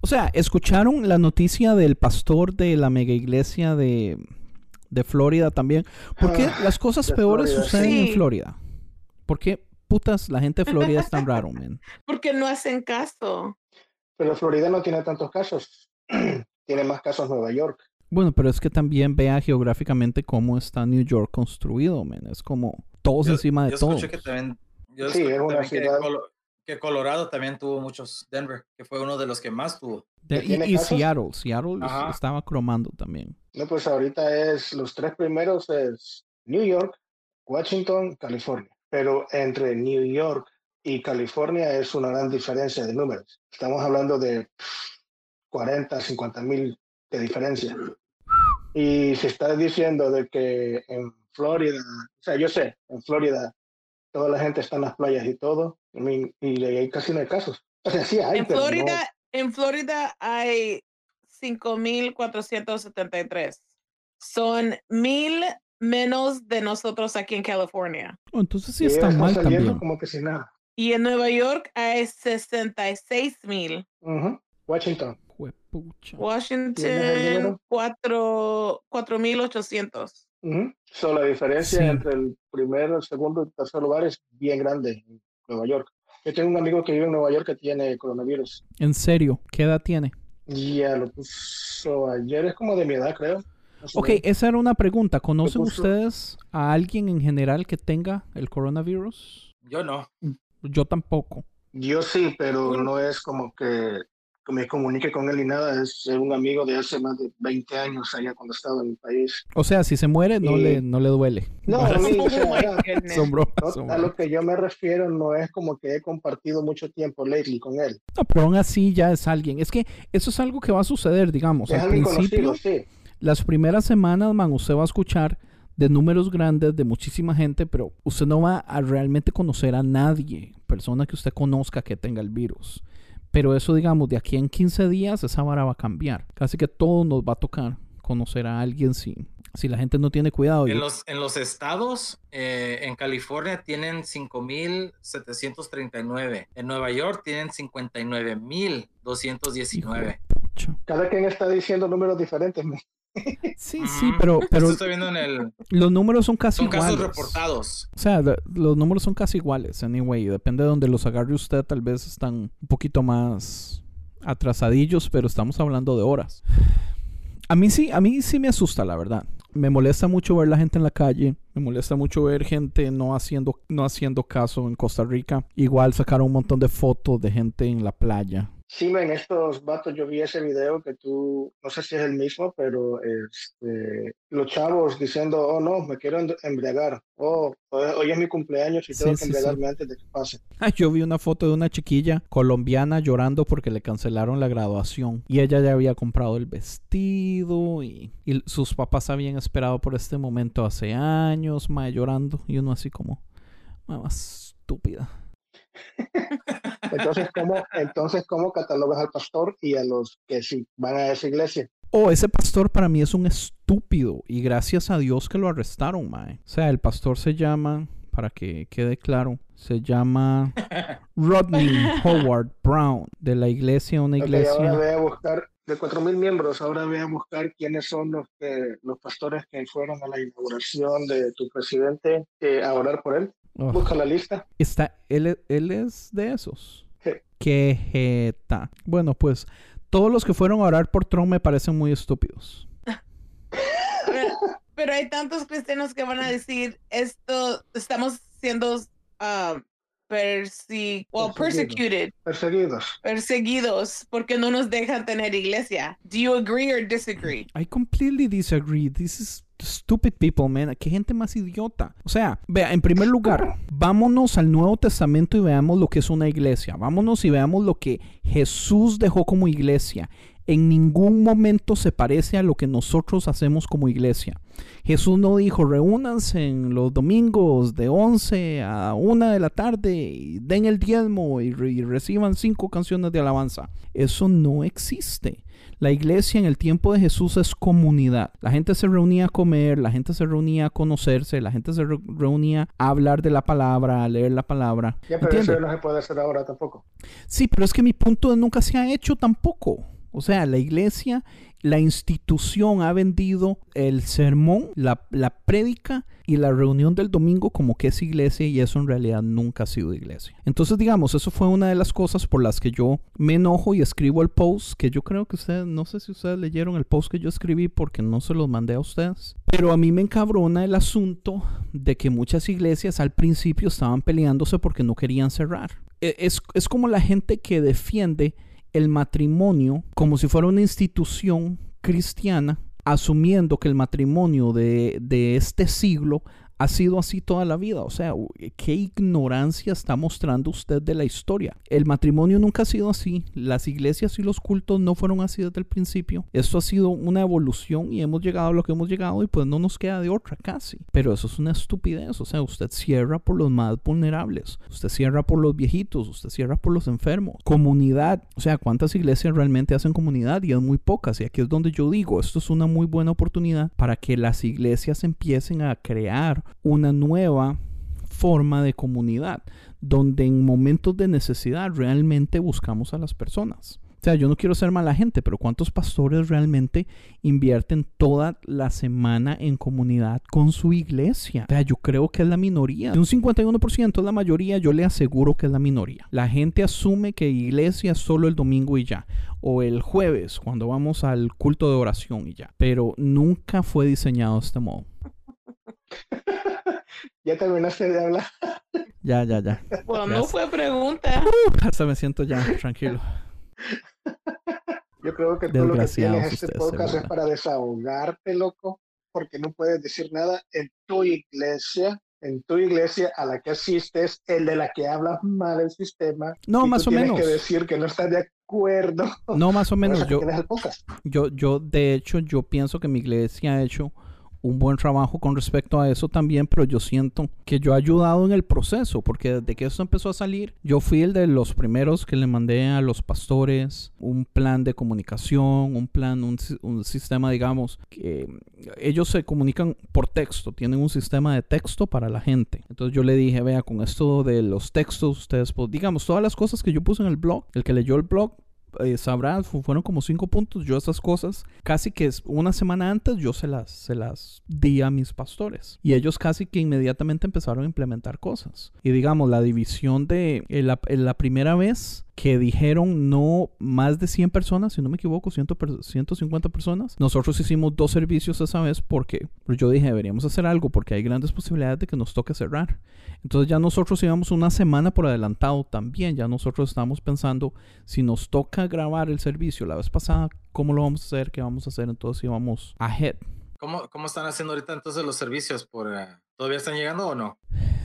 O sea, ¿escucharon la noticia del pastor de la mega iglesia de, de Florida también? ¿Por qué Ah, las cosas peores Florida, suceden en. Florida? ¿Por qué putas la gente de Florida es tan raro, man? (laughs) Porque no hacen caso. Pero Florida no tiene tantos casos. (clears throat) tiene más casos Nueva York. Bueno, pero es que también vea geográficamente cómo está New York construido, man. Es como todos Yo- encima de yo todos. que también, yo Sí, escuché es una que, ciudad- Colo- que Colorado también tuvo muchos, Denver, que fue uno de los que más tuvo. De- ¿Que tiene y? Seattle, Seattle Ajá. estaba cromando también. No, pues ahorita es los tres primeros es New York, Washington, California. Pero entre New York y California es una gran diferencia de números. Estamos hablando de 40, 50 mil de diferencia. Y se está diciendo de que en Florida, o sea, yo sé, en Florida toda la gente está en las playas y todo, mean, y ahí casi no hay casos. O sea, sí hay, En pero no- Florida, en Florida hay 5.473. Son mil menos de nosotros aquí en California. Oh, entonces sí y está están mal saliendo también. como que sin nada. Y en Nueva York hay 66 mil. Ujú. Washington. Juepucha. Washington, número? 4 4.800. Ujú. So, la diferencia Sí. entre el primero, el segundo y el tercer lugar es bien grande en Nueva York. Yo tengo un amigo que vive en Nueva York que tiene coronavirus. En serio, ¿qué edad tiene? Ya lo puso ayer, es como de mi edad, creo. O Ok, esa era una pregunta. ¿Conocen puso? ustedes a alguien en general que tenga el coronavirus? Yo no. Yo tampoco. Yo sí, pero no es como que me comunique con él ni nada. Es un amigo de hace más de 20 años allá cuando estaba en el país. O sea, si se muere, no, Y- le, no le duele. No, (laughs) a mí, o sea. Son bromas, no, son a lo que yo me refiero no es como que he compartido mucho tiempo lately con él. No, pero aún así ya es alguien. Es que eso es algo que va a suceder, digamos. es Al alguien principio, conocido, sí. las primeras semanas, man, usted va a escuchar de números grandes de muchísima gente, pero usted no va a realmente conocer a nadie, persona que usted conozca que tenga el virus. Pero eso, digamos, de aquí en 15 días, esa vara va a cambiar. Casi que todo nos va a tocar conocer a alguien si, si la gente no tiene cuidado. En los, en los estados, eh, en California tienen 5.739. En Nueva York tienen 59.219. Pucha. Cada quien está diciendo números diferentes. ¿no? Sí, sí, pero, pero Esto estoy viendo en el... los números son casi Son iguales. casos reportados. O sea, los números son casi iguales, anyway. Depende de donde los agarre usted, tal vez están un poquito más atrasadillos, pero estamos hablando de horas. A mí sí, a mí sí me asusta, la verdad. Me molesta mucho ver la gente en la calle. Me molesta mucho ver gente no haciendo, no haciendo caso en Costa Rica. Igual sacaron un montón de fotos de gente en la playa. Sí, en estos vatos yo vi ese video que tú, no sé si es el mismo, pero este, los chavos diciendo, oh no, me quiero em- embriagar, oh, hoy es mi cumpleaños y Sí, tengo sí, que sí. embriagarme antes de que pase. (laughs) Yo vi una foto de una chiquilla colombiana llorando porque le cancelaron la graduación. Y ella ya había comprado el vestido y, y sus papás habían esperado por este momento hace años, mae, llorando. Y uno así como, mamá estúpida. (laughs) Entonces, ¿cómo, entonces, ¿cómo catalogas al pastor y a los que sí van a esa iglesia? Oh, ese pastor para mí es un estúpido. Y gracias a Dios que lo arrestaron, mae. O sea, el pastor se llama, para que quede claro, se llama (laughs) Rodney Howard Brown, de la iglesia, una iglesia. ahora voy a buscar, de cuatro mil miembros, ahora voy a buscar quiénes son los, que, los pastores que fueron a la inauguración de tu presidente eh, a orar por él. Ugh. Busca la lista. Está, él, él es de esos. Sí. Qué jeta. Bueno, pues todos los que fueron a orar por Trump me parecen muy estúpidos. Pero, (laughs) pero hay tantos cristianos que van a decir esto, estamos siendo um, persi- well, Perseguidos. persecuted, Perseguidos. perseguidos porque no nos dejan tener iglesia. Do you agree or disagree? I completely disagree. This is stupid people, man. Qué gente más idiota. O sea, vea, en primer lugar, vámonos al Nuevo Testamento y veamos lo que es una iglesia. Vámonos y veamos lo que Jesús dejó como iglesia. En ningún momento se parece a lo que nosotros hacemos como iglesia. Jesús no dijo, reúnanse en los domingos de 11 a 1 de la tarde y den el diezmo y, y reciban cinco canciones de alabanza. Eso no existe. La iglesia en el tiempo de Jesús es comunidad. La gente se reunía a comer, la gente se reunía a conocerse, la gente se re- reunía a hablar de la palabra, a leer la palabra. Ya, pero eso no se puede hacer ahora tampoco. Sí, pero es que mi punto nunca se ha hecho tampoco. O sea, la iglesia, la institución ha vendido el sermón, la, la prédica y la reunión del domingo como que es iglesia y eso en realidad nunca ha sido iglesia. Entonces, digamos, eso fue una de las cosas por las que yo me enojo y escribo el post, que yo creo que ustedes, no sé si ustedes leyeron el post que yo escribí porque no se los mandé a ustedes. Pero a mí me encabrona el asunto de que muchas iglesias al principio estaban peleándose porque no querían cerrar. E- Es, es como la gente que defiende el matrimonio como si fuera una institución cristiana, asumiendo que el matrimonio de, de este siglo ha sido así toda la vida. O sea, qué ignorancia está mostrando usted de la historia. El matrimonio nunca ha sido así. Las iglesias y los cultos no fueron así desde el principio. Esto ha sido una evolución y hemos llegado a lo que hemos llegado y pues no nos queda de otra casi. Pero eso es una estupidez. O sea, usted cierra por los más vulnerables. Usted cierra por los viejitos. Usted cierra por los enfermos. Comunidad. O sea, ¿cuántas iglesias realmente hacen comunidad? Y es muy pocas. Y aquí es donde yo digo, esto es una muy buena oportunidad para que las iglesias empiecen a crear una nueva forma de comunidad, donde en momentos de necesidad realmente buscamos a las personas. O sea, yo no quiero ser mala gente, pero ¿cuántos pastores realmente invierten toda la semana en comunidad con su iglesia? O sea, yo creo que es la minoría. De un 51% es la mayoría, yo le aseguro que es la minoría. La gente asume que iglesia es solo el domingo y ya, o el jueves cuando vamos al culto de oración y ya, pero nunca fue diseñado de este modo. (laughs) ¿Ya terminaste de hablar? Ya, ya, ya. Bueno, no fue pregunta. hasta me siento ya tranquilo. (laughs) Yo creo que tú lo que tienes este podcast es para desahogarte, loco, porque no puedes decir nada en tu iglesia, en tu iglesia a la que asistes, el de la que hablas mal el sistema. No, más o tienes menos. que decir que no estás de acuerdo. No, más o (laughs) menos. Yo, yo, yo, de hecho, yo pienso que mi iglesia ha hecho un buen trabajo con respecto a eso también, pero yo siento que yo he ayudado en el proceso, porque desde que eso empezó a salir, yo fui el de los primeros que le mandé a los pastores un plan de comunicación, un plan, un, un sistema, digamos, que ellos se comunican por texto, tienen un sistema de texto para la gente. Entonces yo le dije, vea, con esto de los textos, ustedes, pues, digamos, todas las cosas que yo puse en el blog, el que leyó el blog, eh, sabrá, fueron como cinco puntos. Yo esas cosas, casi que una semana antes, yo se las, se las di a mis pastores. Y ellos casi que inmediatamente empezaron a implementar cosas. Y digamos, la división de la, la primera vez que dijeron no más de 100 personas, si no me equivoco, 100 150 personas. Nosotros hicimos dos servicios esa vez porque yo dije, deberíamos hacer algo porque hay grandes posibilidades de que nos toque cerrar. Entonces ya nosotros íbamos una semana por adelantado también. Ya nosotros estábamos pensando, si nos toca grabar el servicio la vez pasada, ¿cómo lo vamos a hacer? ¿Qué vamos a hacer? Entonces íbamos ahead. ¿Cómo, cómo están haciendo ahorita entonces los servicios? Por, eh, ¿Todavía están llegando o no?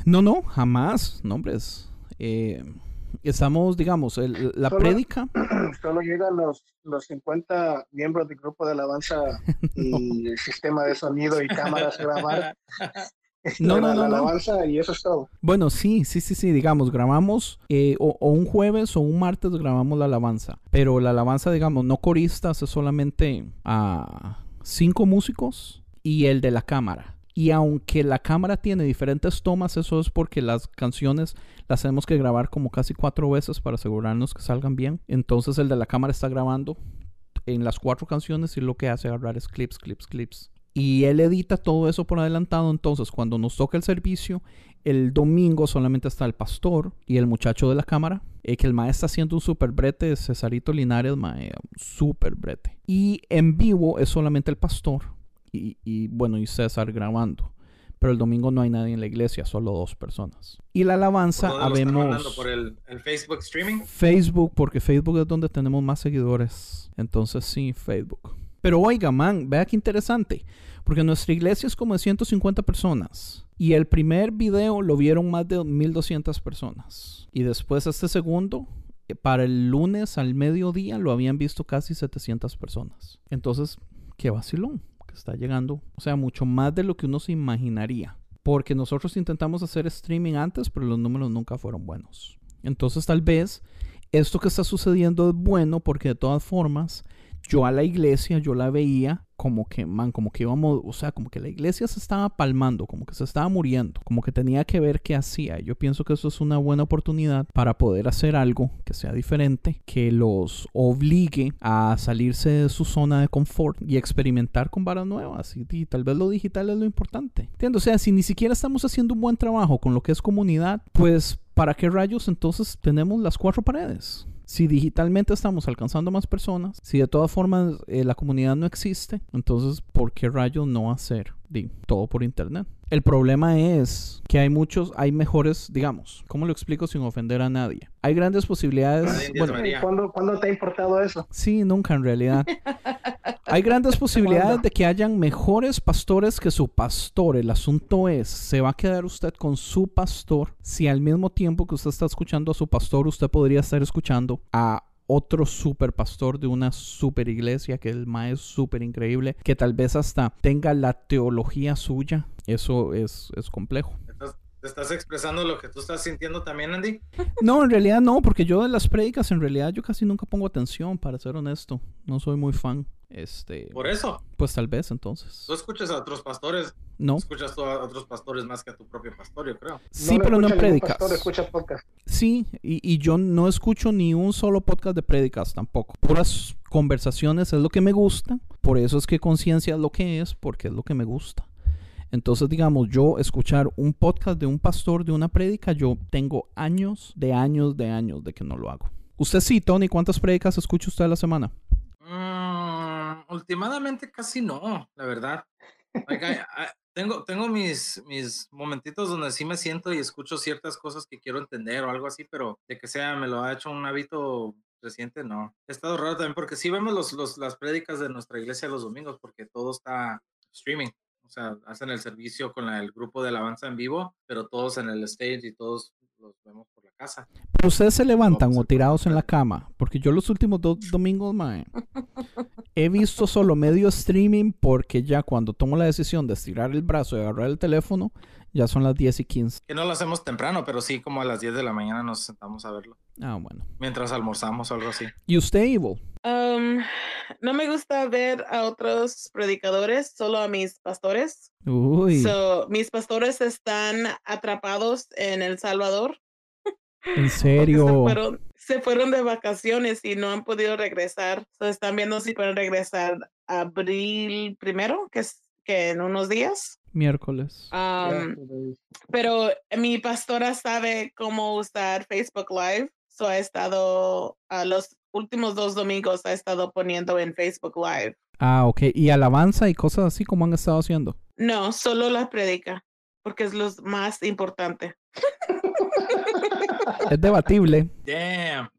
No, no, jamás. Nombres. Eh, estamos, digamos, la prédica. (clears throat) Solo llegan los, los 50 miembros del grupo de alabanza (laughs) y el sistema de sonido y cámaras grabar. (laughs) No, no, no, alabanza y eso es todo. Bueno, sí, sí, sí, sí, digamos, grabamos eh, o, un jueves o un martes grabamos la alabanza, pero la alabanza, digamos, no coristas, es solamente a cinco músicos y el de la cámara. Y aunque la cámara tiene diferentes tomas, eso es porque las canciones las tenemos que grabar como casi cuatro veces para asegurarnos que salgan bien. Entonces el de la cámara está grabando en las cuatro canciones y lo que hace agarrar es clips, clips, clips. Y él edita todo eso por adelantado. Entonces cuando nos toca el servicio, el domingo solamente está el pastor y el muchacho de la cámara. Eh, que el maestro está haciendo un super brete, Cesarito Linares, mae, super brete. Y en vivo es solamente el pastor y, bueno, y César grabando. Pero el domingo no hay nadie en la iglesia, solo dos personas. Y la alabanza habemos... ¿Por el, Facebook streaming? Facebook, porque Facebook es donde tenemos más seguidores. Entonces sí, Facebook. Pero oiga, man, vea qué interesante. Porque nuestra iglesia es como de 150 personas. Y el primer video lo vieron más de 1200 personas. Y después este segundo, eh, para el lunes al mediodía, lo habían visto casi 700 personas. Entonces, qué vacilón está llegando. O sea, mucho más de lo que uno se imaginaría. Porque nosotros intentamos hacer streaming antes, pero los números nunca fueron buenos. Entonces tal vez esto que está sucediendo es bueno porque de todas formas yo a la iglesia yo la veía como que, man, como que íbamos, o sea, como que la iglesia se estaba palmando, como que se estaba muriendo, como que tenía que ver qué hacía. Yo pienso que eso es una buena oportunidad para poder hacer algo que sea diferente, que los obligue a salirse de su zona de confort y experimentar con varas nuevas. Y, tal vez lo digital es lo importante. Entiendo, o sea, si ni siquiera estamos haciendo un buen trabajo con lo que es comunidad, pues ¿para qué rayos entonces tenemos las cuatro paredes? Si digitalmente estamos alcanzando más personas, si de todas formas eh, la comunidad no existe, entonces ¿por qué rayos no hacer di, todo por internet. El problema es que hay muchos, hay mejores, digamos, ¿cómo lo explico sin ofender a nadie? Hay grandes posibilidades. Nadie entiende, Bueno, María. ¿Cuándo, ¿Cuándo te ha importado eso? Sí, nunca en realidad. Hay grandes (laughs) posibilidades de que hayan mejores pastores que su pastor. El asunto es, ¿se va a quedar usted con su pastor si al mismo tiempo que usted está escuchando a su pastor, usted podría estar escuchando a otro super pastor de una super iglesia que el mae es súper increíble, que tal vez hasta tenga la teología suya? Eso es, es complejo. ¿Estás- ¿Te estás expresando lo que tú estás sintiendo también, Andy? (laughs) No, en realidad no, porque yo de las prédicas, en realidad yo casi nunca pongo atención, para ser honesto. No soy muy fan. Este, Por eso, pues tal vez entonces. tú escuchas a otros pastores, No. escuchas tú a otros pastores más que a tu propio pastor, yo creo. Sí, pero no prédicas. pastor, escucha podcast. Sí, y, y yo no escucho ni un solo podcast de prédicas tampoco. Puras conversaciones es lo que me gusta. Por eso es que conciencia es lo que es, porque es lo que me gusta. Entonces, digamos, yo escuchar un podcast de un pastor de una prédica, yo tengo años de años de años de que no lo hago. Usted sí, Tony, ¿cuántas prédicas escucha usted a la semana? Mm, últimamente casi no, la verdad. Like, I- I- tengo, tengo mis, mis momentitos donde sí me siento y escucho ciertas cosas que quiero entender o algo así, pero de que sea, me lo ha hecho un hábito reciente, no. He estado raro también porque sí vemos los, los, las prédicas de nuestra iglesia los domingos porque todo está streaming. O sea, hacen el servicio con la- el grupo de alabanza en vivo, pero todos en el stage y todos los vemos por la casa. Pero ustedes se levantan o tirados en la cama, porque yo los últimos dos domingos, mae, he visto solo medio streaming porque ya cuando tomo la decisión de estirar el brazo y agarrar el teléfono, ya son las 10 y 15. Que no lo hacemos temprano, pero sí como a las 10 de la mañana nos sentamos a verlo. Ah, bueno. Mientras almorzamos o algo así. ¿Y usted, Evil? Um, no me gusta ver a otros predicadores, solo a mis pastores. Uy, So, mis pastores están atrapados en El Salvador. ¿en (laughs) serio? Se fueron, se fueron de vacaciones y no han podido regresar. So, están viendo si pueden regresar abril primero, que es que en unos días. Miércoles. Um, pero mi pastora sabe cómo usar Facebook Live. So ha estado, a los últimos dos domingos ha estado poniendo en Facebook Live. Ah, ok. ¿Y alabanza y cosas así como han estado haciendo? No, solo la predica, porque es lo más importante. (laughs) Es debatible. Damn.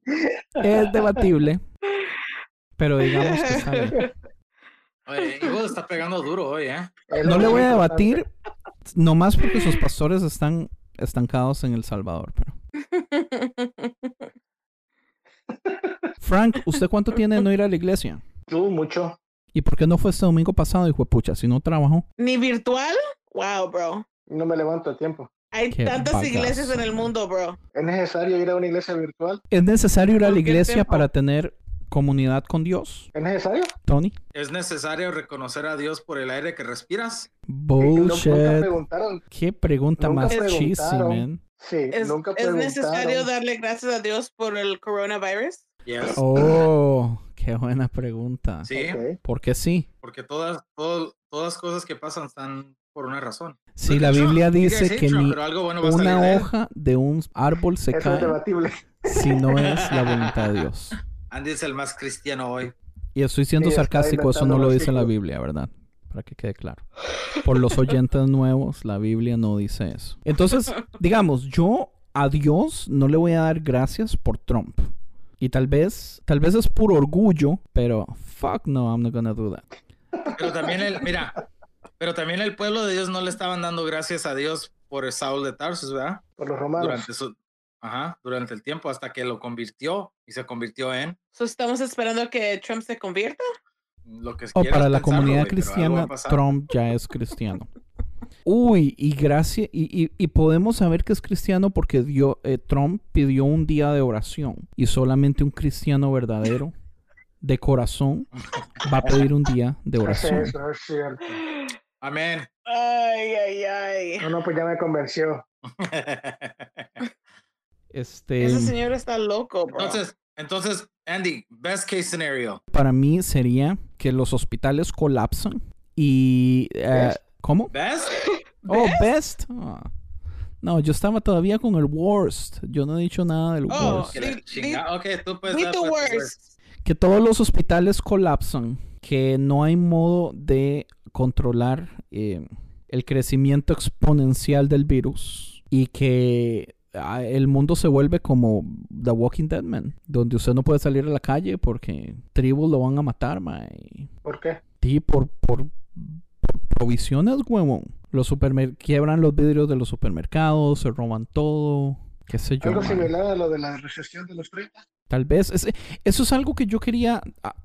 Es debatible. Pero digamos que bien. (laughs) Oye, Ivo está pegando duro hoy, ¿eh? No le voy a debatir, nomás porque sus pastores están estancados en El Salvador, pero... (laughs) Frank, ¿usted cuánto tiene de no ir a la iglesia? Tú, mucho. ¿Y por qué no fue este domingo pasado, hijo de pucha, si no trabajó? Ni virtual. Wow, bro. No me levanto a tiempo. Hay Qué tantas iglesias en el mundo, bro. ¿Es necesario ir a una iglesia virtual? ¿Es necesario ir a la ¿Por qué iglesia para tener comunidad con Dios, ¿Es necesario? Tony? ¿Es necesario reconocer a Dios por el aire que respiras? Nunca Bullshit. preguntaron. Qué pregunta Nunca más cheesy, man. Sí, ¿Es, nunca es preguntaron. necesario darle gracias a Dios por el coronavirus? Yes. Oh, qué buena pregunta. Sí, Ok. ¿Por qué sí? porque todas, todo- todas cosas que pasan están por una razón. Si Look la. Biblia dice que ni pero algo bueno va a salir de una hoja de un árbol se Eso es cae debatible. si no es la voluntad de Dios. (laughs) Andy es el más cristiano hoy. Y estoy siendo Sí, sarcástico, eso no lo dice la. Biblia, ¿verdad? Para que quede claro. Por los oyentes nuevos, la Biblia no dice eso. Entonces, (laughs) digamos, yo a Dios no le voy a dar gracias por Trump. Y tal vez, tal vez es puro orgullo, pero fuck no, I'm not gonna do that. Pero también el, mira, pero también el pueblo de Dios no le estaban dando gracias a Dios por el Saúl de Tarsus, ¿verdad? Por los romanos. Durante su, ajá, durante el tiempo hasta que lo convirtió y se convirtió en So, ¿Estamos esperando que Trump se convierta? lo que para la pensarlo, comunidad va cristiana. Trump ya es cristiano. Uy, y gracias, y, y- y podemos saber que es cristiano porque dio, eh, Trump pidió un día de oración y solamente un cristiano verdadero de corazón va a pedir un día de (laughs) Es oración. eso, es cierto. Amén. Ay, ay, ay. No, no, pues ya me convenció. (laughs) Este, Ese señor está loco, bro. entonces, entonces, Andy, best case scenario. para mí sería que los hospitales colapsan y... eh, Best. ¿Cómo? Best? (laughs) Oh, best. Ah. No, yo estaba todavía con el worst. Yo no he dicho nada del Oh, worst. Tú puedes the pues, worst. que todos los hospitales colapsan, que no hay modo de controlar eh, el crecimiento exponencial del virus y que el mundo se vuelve como The Walking Dead Man, donde usted no puede salir a la calle porque tribus lo van a matar, mae. ¿Por qué? Sí, por, por, por provisiones, huevón. Los supermer quiebran los vidrios de los supermercados, se roban todo, qué sé yo. Algo mae. similar a lo de la recesión de los 30. Tal vez, es- eso es algo que yo quería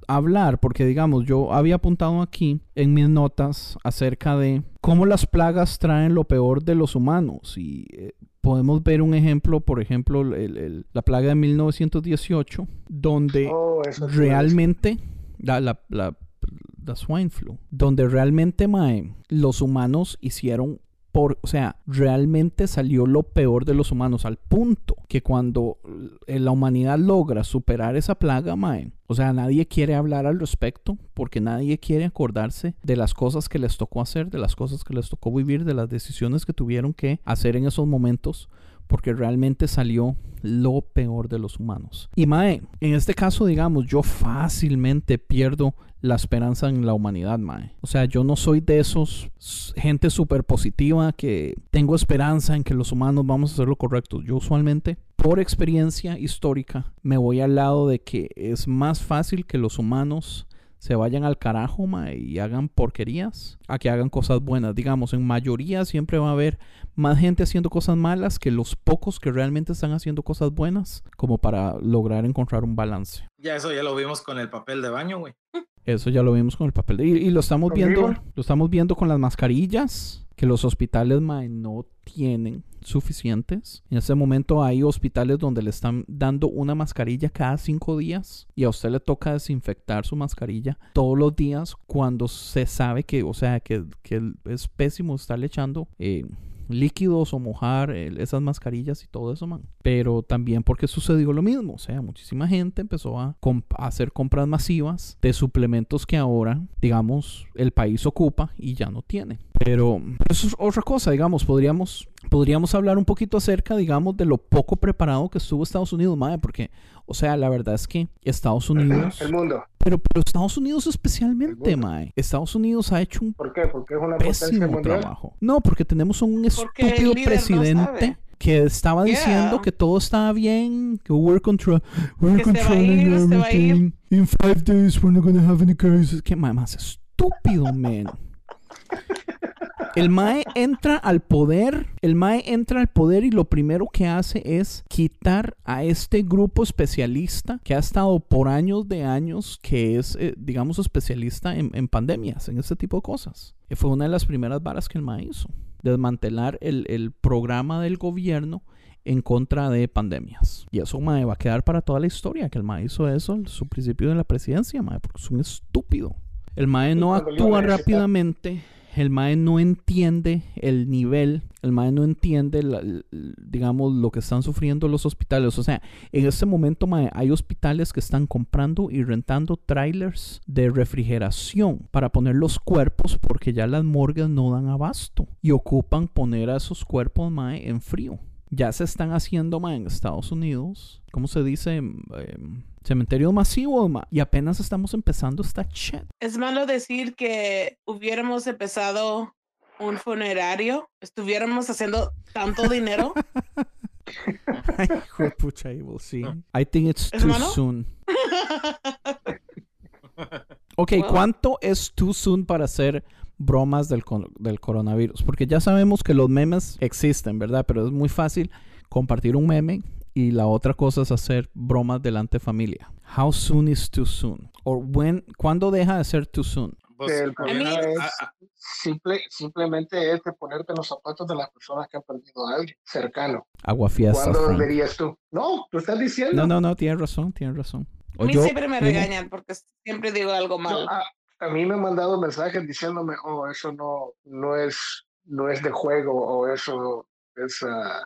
hablar, porque digamos, yo había apuntado aquí en mis notas acerca de cómo las plagas traen lo peor de los humanos. Y eh, podemos ver un ejemplo, por ejemplo, el- el- la plaga de 1918, donde Oh, realmente la, la, la, la swine flu, donde realmente mae, los humanos hicieron por, o sea, realmente salió lo peor de los humanos al punto que cuando eh, la humanidad logra superar esa plaga, mae, o sea, nadie quiere hablar al respecto porque nadie quiere acordarse de las cosas que les tocó hacer, de las cosas que les tocó vivir, de las decisiones que tuvieron que hacer en esos momentos porque realmente salió lo peor de los humanos. Y Mae, en este caso, digamos, yo fácilmente pierdo la esperanza en la humanidad, Mae. O sea, yo no soy de esos gente súper positiva que tengo esperanza en que los humanos vamos a hacer lo correcto. Yo usualmente, por experiencia histórica, me voy al lado de que es más fácil que los humanos se vayan al carajo mae, y hagan porquerías a que hagan cosas buenas. Digamos, en mayoría siempre va a haber más gente haciendo cosas malas que los pocos que realmente están haciendo cosas buenas, como para lograr encontrar un balance. Ya eso ya lo vimos con el papel de baño, güey. Eso ya lo vimos con el papel. de- Y, y lo estamos viendo, lo estamos viendo con las mascarillas que los hospitales mae, no tienen suficientes. En este momento hay hospitales donde le están dando una mascarilla cada cinco días y a usted le toca desinfectar su mascarilla todos los días cuando se sabe que, o sea, que, que es pésimo estarle echando eh, líquidos o mojar esas mascarillas y todo eso, man. Pero también porque sucedió lo mismo, o sea, muchísima gente empezó a, a hacer compras masivas de suplementos que ahora, digamos, el país ocupa y ya no tiene. Pero eso es otra cosa, digamos, podríamos, podríamos hablar un poquito acerca, digamos, de lo poco preparado que estuvo Estados Unidos, madre, porque, o sea, la verdad es que Estados Unidos, El mundo. pero, pero Estados Unidos especialmente, mae, Estados Unidos ha hecho un ¿Por qué? Porque es una potencia pésimo trabajo. No, porque tenemos un estúpido no presidente que estaba Yeah. diciendo que todo estaba bien, que we're, control, we're Que se va a controlling ir, se va a ir. everything. In five days we're not gonna have any cases. Qué mae más estúpido, man. El MAE entra al poder, el MAE entra al poder y lo primero que hace es quitar a este grupo especialista que ha estado por años de años, que es, eh, digamos, especialista en, en pandemias, en este tipo de cosas. Y fue una de las primeras varas que el MAE hizo, desmantelar el, el programa del gobierno en contra de pandemias. Y eso, mae, va a quedar para toda la historia, que el mae hizo eso en su principio de la presidencia, mae, porque es un estúpido. El mae no actúa rápidamente, el mae no entiende el nivel, el mae no entiende, digamos, lo que están sufriendo los hospitales. O sea, en este momento, mae, hay hospitales que están comprando y rentando trailers de refrigeración para poner los cuerpos porque ya las morgues no dan abasto y ocupan poner a esos cuerpos, mae, en frío. Ya se están haciendo, mae, en Estados Unidos, ¿cómo se dice? Em, cementerios masivos, mae, y apenas estamos empezando esta shit. Es malo decir que hubiéramos empezado un funerario, estuviéramos haciendo tanto dinero. (laughs) Ay, hijo de pucha, Evil, sí. I think it's ¿Es too malo? soon. (laughs) Ok. ¿cuánto es too soon para hacer bromas del, del coronavirus? Porque ya sabemos que los memes existen, ¿verdad? Pero es muy fácil compartir un meme y la otra cosa es hacer bromas delante de familia. How soon is too soon? Or when, ¿Cuándo deja de ser too soon? Pues, el a problema mí- es simple, simplemente es de ponerte en los zapatos de las personas que han perdido a alguien cercano. Agua fiestas, ¿Cuándo Frank. dirías tú? No, tú estás diciendo. No, no, no, tienes razón, tienes razón. A mí yo- siempre me regañan porque siempre digo algo No, mal. a, a mí me han mandado mensajes diciéndome, oh, eso no, no es, no es de juego, o eso es, ah,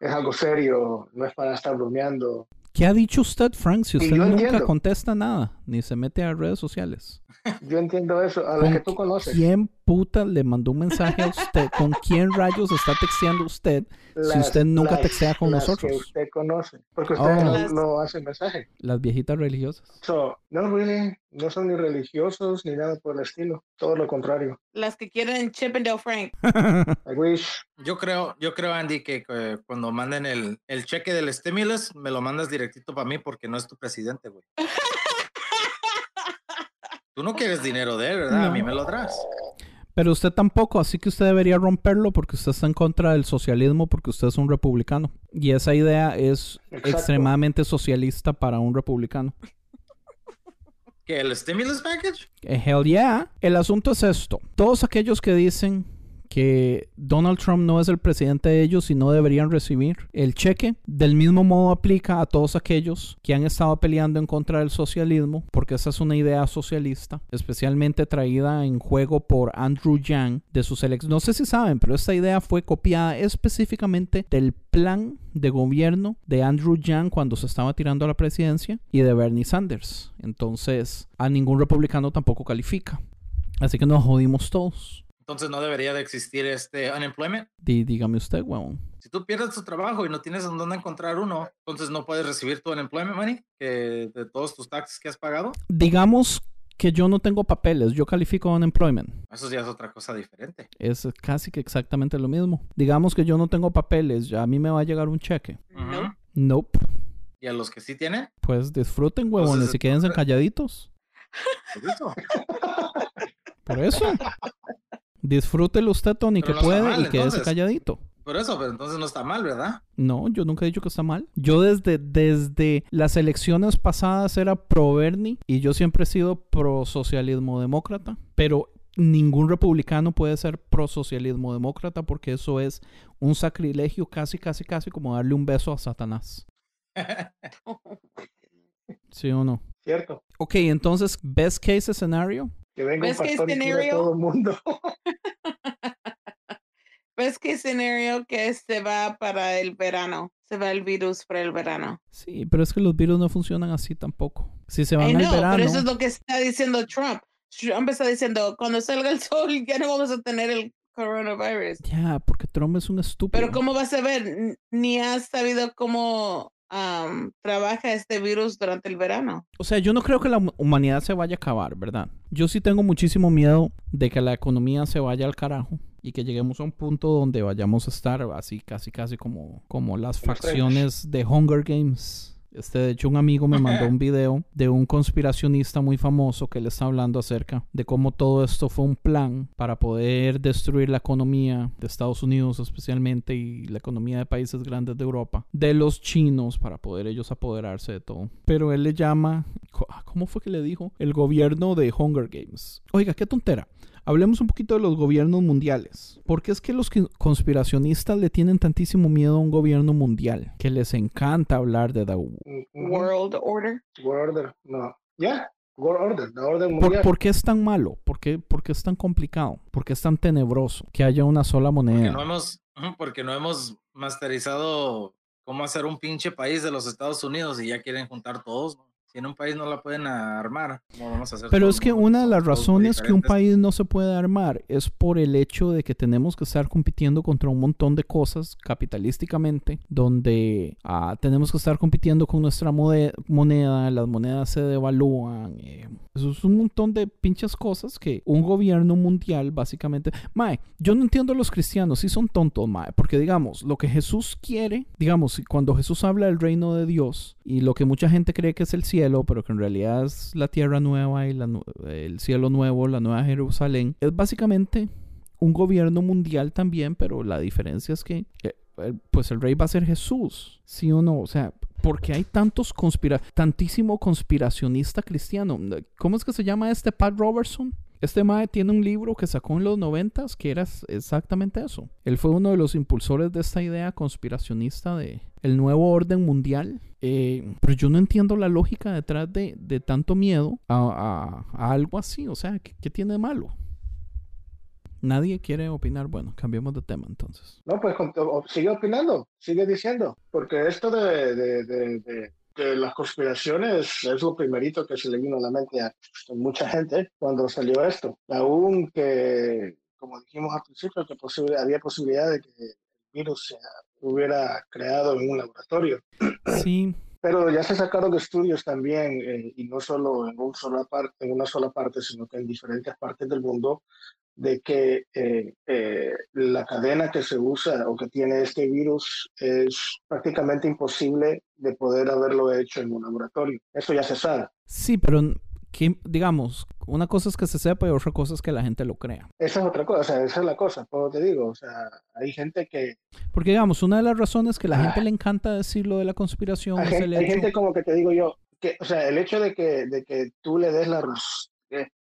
es algo serio, no es para estar bromeando. ¿Qué ha dicho usted, Frank? Si usted nunca entiendo. contesta nada, ni se mete a redes sociales. Yo entiendo eso, a los ¿Con que tú conoces. ¿Quién puta le mandó un mensaje a usted? ¿Con quién rayos está texteando usted si Las- usted nunca las- textea con las nosotros? que usted conoce, porque usted Oh. no, Las- no hace mensaje. Las viejitas religiosas. So, no, really, no son ni religiosos ni nada por el estilo, todo lo contrario. Las que quieren Chippendale Frank. (laughs) I wish. Yo creo, yo creo, Andy, que eh, cuando manden el, el cheque del stimulus, me lo mandas directito para mí porque no es tu presidente, güey. (laughs) Tú no quieres dinero de él, ¿verdad? A mí me lo das. Pero usted tampoco, así que usted debería romperlo porque usted está en contra del socialismo porque usted es un republicano. Y esa idea es Exacto. extremadamente socialista para un republicano. ¿Que el stimulus package? Eh, Hell yeah. El asunto es esto. Todos aquellos que dicen que Donald Trump no es el presidente de ellos y no deberían recibir el cheque, del mismo modo aplica a todos aquellos que han estado peleando en contra del socialismo, porque esa es una idea socialista, especialmente traída en juego por Andrew Yang de sus elecciones. No sé si saben, pero esta idea fue copiada específicamente del plan de gobierno de Andrew Yang cuando se estaba tirando a la presidencia y de Bernie Sanders. Entonces, a ningún republicano tampoco califica. Así que nos jodimos todos. Entonces no debería de existir este unemployment. Di- dígame usted, huevón. Si tú pierdes tu trabajo y no tienes en dónde encontrar uno, entonces no puedes recibir tu unemployment money que de todos tus taxes que has pagado. Digamos que yo no tengo papeles, yo califico unemployment. Eso ya es otra cosa diferente. Es casi que exactamente lo mismo. Digamos que yo no tengo papeles, ya a mí me va a llegar un cheque. Ujú. Nope. Y a los que sí tienen, Pues disfruten, huevones, Entonces, y quédense calladitos. pues eso. Por eso. Disfrútelo usted, Tony, Pero que no puede, mal, y quédese entonces. calladito. Por eso, pero entonces no está mal, ¿verdad? No, yo nunca he dicho que está mal. Yo desde, desde las elecciones pasadas era pro Bernie y yo siempre he sido pro socialismo demócrata, pero ningún republicano puede ser pro socialismo demócrata porque eso es un sacrilegio casi, casi, casi como darle un beso a Satanás. (laughs) ¿Sí o no? ¿Cierto? Ok, entonces, best case scenario. Que venga un pastor y cure a scenario. todo el mundo. (laughs) Ves que escenario que se va para el verano. Se va el virus para el verano. Sí, pero es que los virus no funcionan así tampoco. Si se van I al know, verano. pero eso es lo que está diciendo Trump. Trump está diciendo, cuando salga el sol ya no vamos a tener el coronavirus. Ya, porque Trump es un estúpido. Pero ¿cómo vas a ver? Ni has sabido cómo am, trabaja este virus durante el verano. O sea, yo no creo que la hum- humanidad se vaya a acabar, ¿verdad? Yo sí tengo muchísimo miedo de que la economía se vaya al carajo y que lleguemos a un punto donde vayamos a estar así, casi, casi como, como las facciones de Hunger Games. Este, de hecho, un amigo me mandó un (laughs) video de un conspiracionista muy famoso que le está hablando acerca de cómo todo esto fue un plan para poder destruir la economía de Estados Unidos especialmente y la economía de países grandes de Europa, de los chinos para poder ellos apoderarse de todo. Pero él le llama, ah, ¿cómo fue que le dijo? El gobierno de Hunger Games. Oiga, qué tontera. Hablemos un poquito de los gobiernos mundiales. ¿Por qué es que los conspiracionistas le tienen tantísimo miedo a un gobierno mundial? Que les encanta hablar de... the-. World Order. World Order, no. Ya, World Order, la orden ¿Por, mundial. por qué es tan malo? ¿Por qué, por qué es tan complicado? ¿Por qué es tan tenebroso que haya una sola Porque moneda? no hemos, (laughs) porque no hemos masterizado cómo hacer un pinche país de los Estados Unidos y ya quieren juntar todos. ¿no? Si en un país no la pueden armar, ¿cómo vamos a hacer? Pero es que nosotros? una de las razones que un país no se puede armar es por el hecho de que tenemos que estar compitiendo contra un montón de cosas capitalísticamente, donde ah, tenemos que estar compitiendo con nuestra moneda, las monedas se devalúan. eh, eso es un montón de pinches cosas que un gobierno mundial básicamente... Mae, yo no entiendo a los cristianos, si son tontos, Mae, porque digamos, lo que Jesús quiere, digamos, cuando Jesús habla del reino de Dios y lo que mucha gente cree que es el cielo, pero que en realidad es la tierra nueva y el cielo nuevo, la nueva Jerusalén, es básicamente un gobierno mundial también, pero la diferencia es que eh, pues el rey va a ser Jesús, ¿sí o no? O sea, porque hay tantos conspira tantísimo conspiracionista cristiano. ¿Cómo es que se llama este Pat Robertson? Este mae tiene un libro que sacó en los noventas que era exactamente eso. Él fue uno de los impulsores de esta idea conspiracionista de el nuevo orden mundial. Eh, pero yo no entiendo la lógica detrás de, de tanto miedo a, a- algo así. O sea, ¿qué, tiene de malo? Nadie quiere opinar. Bueno, cambiemos de tema entonces. No, pues sigue opinando, sigue diciendo, porque esto de, que las conspiraciones es lo primerito que se le vino a la mente a mucha gente cuando salió esto. Aún que, como dijimos al principio, que posible, había posibilidad de que el virus se hubiera creado en un laboratorio. Sí. (clears throat) Pero ya se sacaron estudios también, eh, y no solo en, un sola parte, en una sola parte, sino que en diferentes partes del mundo, de que eh, eh, la cadena que se usa o que tiene este virus es prácticamente imposible de poder haberlo hecho en un laboratorio. Eso ya se sabe. Sí, pero que, digamos, una cosa es que se sepa y otra cosa es que la gente lo crea. Esa es otra cosa, esa es la cosa, como te digo, o sea, hay gente que... Porque, digamos, una de las razones que la gente le encanta decir lo de la conspiración hay es el hay hecho... gente como que te digo yo, que, o sea, el hecho de que, de que tú le des la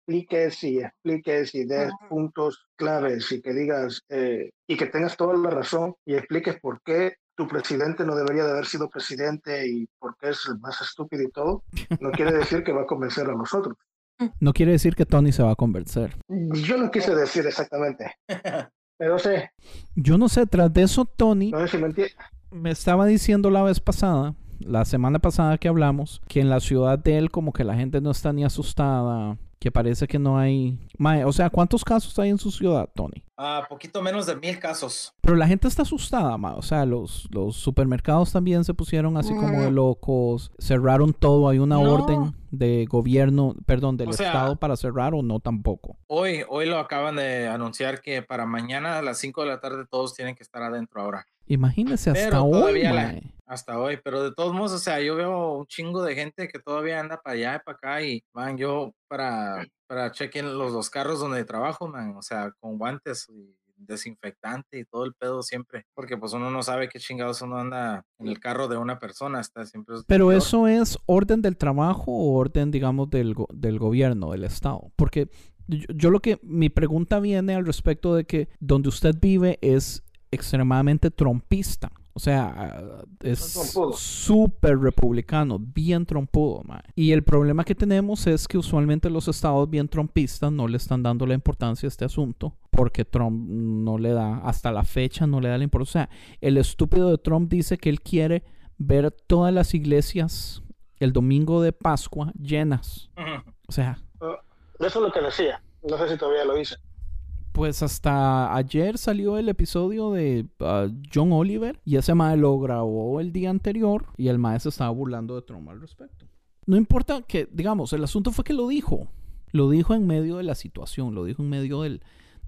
expliques y expliques y des puntos claves y que digas eh, y que tengas toda la razón y expliques por qué tu presidente no debería de haber sido presidente y por qué es el más estúpido y todo, no quiere (laughs) decir que va a convencer a nosotros. No quiere decir que Tony se va a convencer. Yo no quise decir exactamente, (laughs) pero sé, Yo no sé, tras de eso, Tony no sé si me me estaba diciendo la vez pasada, la semana pasada que hablamos, que en la ciudad de él como que la gente no está ni asustada, que parece que no hay... Mae, o sea, ¿cuántos casos hay en su ciudad, Tony? Ah, poquito menos de mil casos. Pero la gente está asustada, ma. O sea, los, los supermercados también se pusieron así como de locos. Cerraron todo. Hay una No. orden de gobierno, perdón, del O sea- Estado para cerrar o no tampoco. Hoy, hoy lo acaban de anunciar que para mañana a las 5 de la tarde todos tienen que estar adentro ahora. Imagínese hasta Pero hoy, la- mae. Hasta hoy, pero de todos modos, o sea, yo veo un chingo de gente que todavía anda para allá y para acá y van yo para, para chequen los dos carros donde trabajo, man, o sea, con guantes y desinfectante y todo el pedo siempre, porque pues uno no sabe qué chingados uno anda en el carro de una persona, está siempre... es Pero peor. eso es orden del trabajo o orden, digamos, del, go- del gobierno, del Estado. Porque yo, yo lo que, mi pregunta viene al respecto de que donde usted vive es extremadamente trompista. O sea, ah, es súper republicano, bien trompudo. mae. Y el problema que tenemos es que usualmente los estados bien trompistas no le están dando la importancia a este asunto porque Trump no le da, hasta la fecha no le da la importancia. O sea, el estúpido de Trump dice que él quiere ver todas las iglesias el domingo de Pascua llenas. O sea, Eso es lo que decía. No sé si todavía lo dice. Pues hasta ayer salió el episodio de ah, John Oliver y ese mae lo grabó el día anterior y el mae se estaba burlando de Trump al respecto. No importa que, digamos, el asunto fue que lo dijo. Lo dijo en medio de la situación, lo dijo en medio del,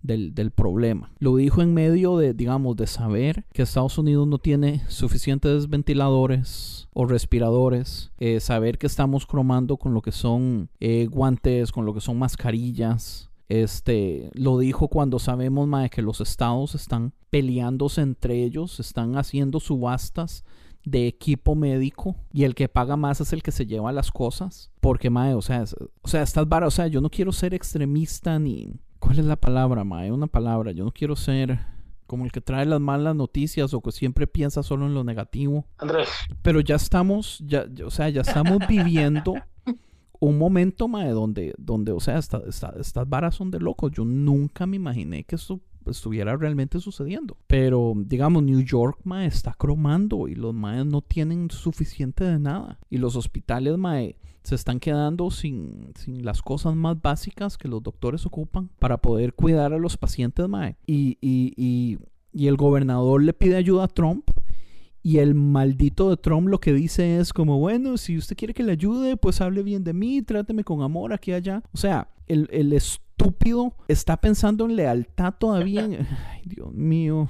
del, del problema. Lo dijo en medio de, digamos, de saber que Estados Unidos no tiene suficientes ventiladores o respiradores, eh, saber que estamos cromando con lo que son eh, guantes, con lo que son mascarillas. Este, lo dijo cuando sabemos mae, que los estados están peleándose entre ellos, están haciendo subastas de equipo médico y el que paga más es el que se lleva las cosas. Porque, mae, o sea, es- o sea, estas varas, o sea, yo no quiero ser extremista ni... ¿Cuál es la palabra, mae? Una palabra. Yo no quiero ser como el que trae las malas noticias o que siempre piensa solo en lo negativo. Andrés, Pero ya estamos, ya, ya- o sea, ya estamos (laughs) viviendo un momento, mae, donde, donde o sea, esta- esta- estas varas son de locos. Yo nunca me imaginé que esto estuviera realmente sucediendo. Pero, digamos, New York, mae, está cromando y los maes no tienen suficiente de nada. Y los hospitales, mae, se están quedando sin, sin las cosas más básicas que los doctores ocupan para poder cuidar a los pacientes, mae. Y, y, y, y el gobernador le pide ayuda a Trump y el maldito de Trump lo que dice es como, bueno, si usted quiere que le ayude, pues hable bien de mí, tráteme con amor aquí y allá. O sea, el, el estúpido está pensando en lealtad todavía. en- (laughs) Ay, Dios mío.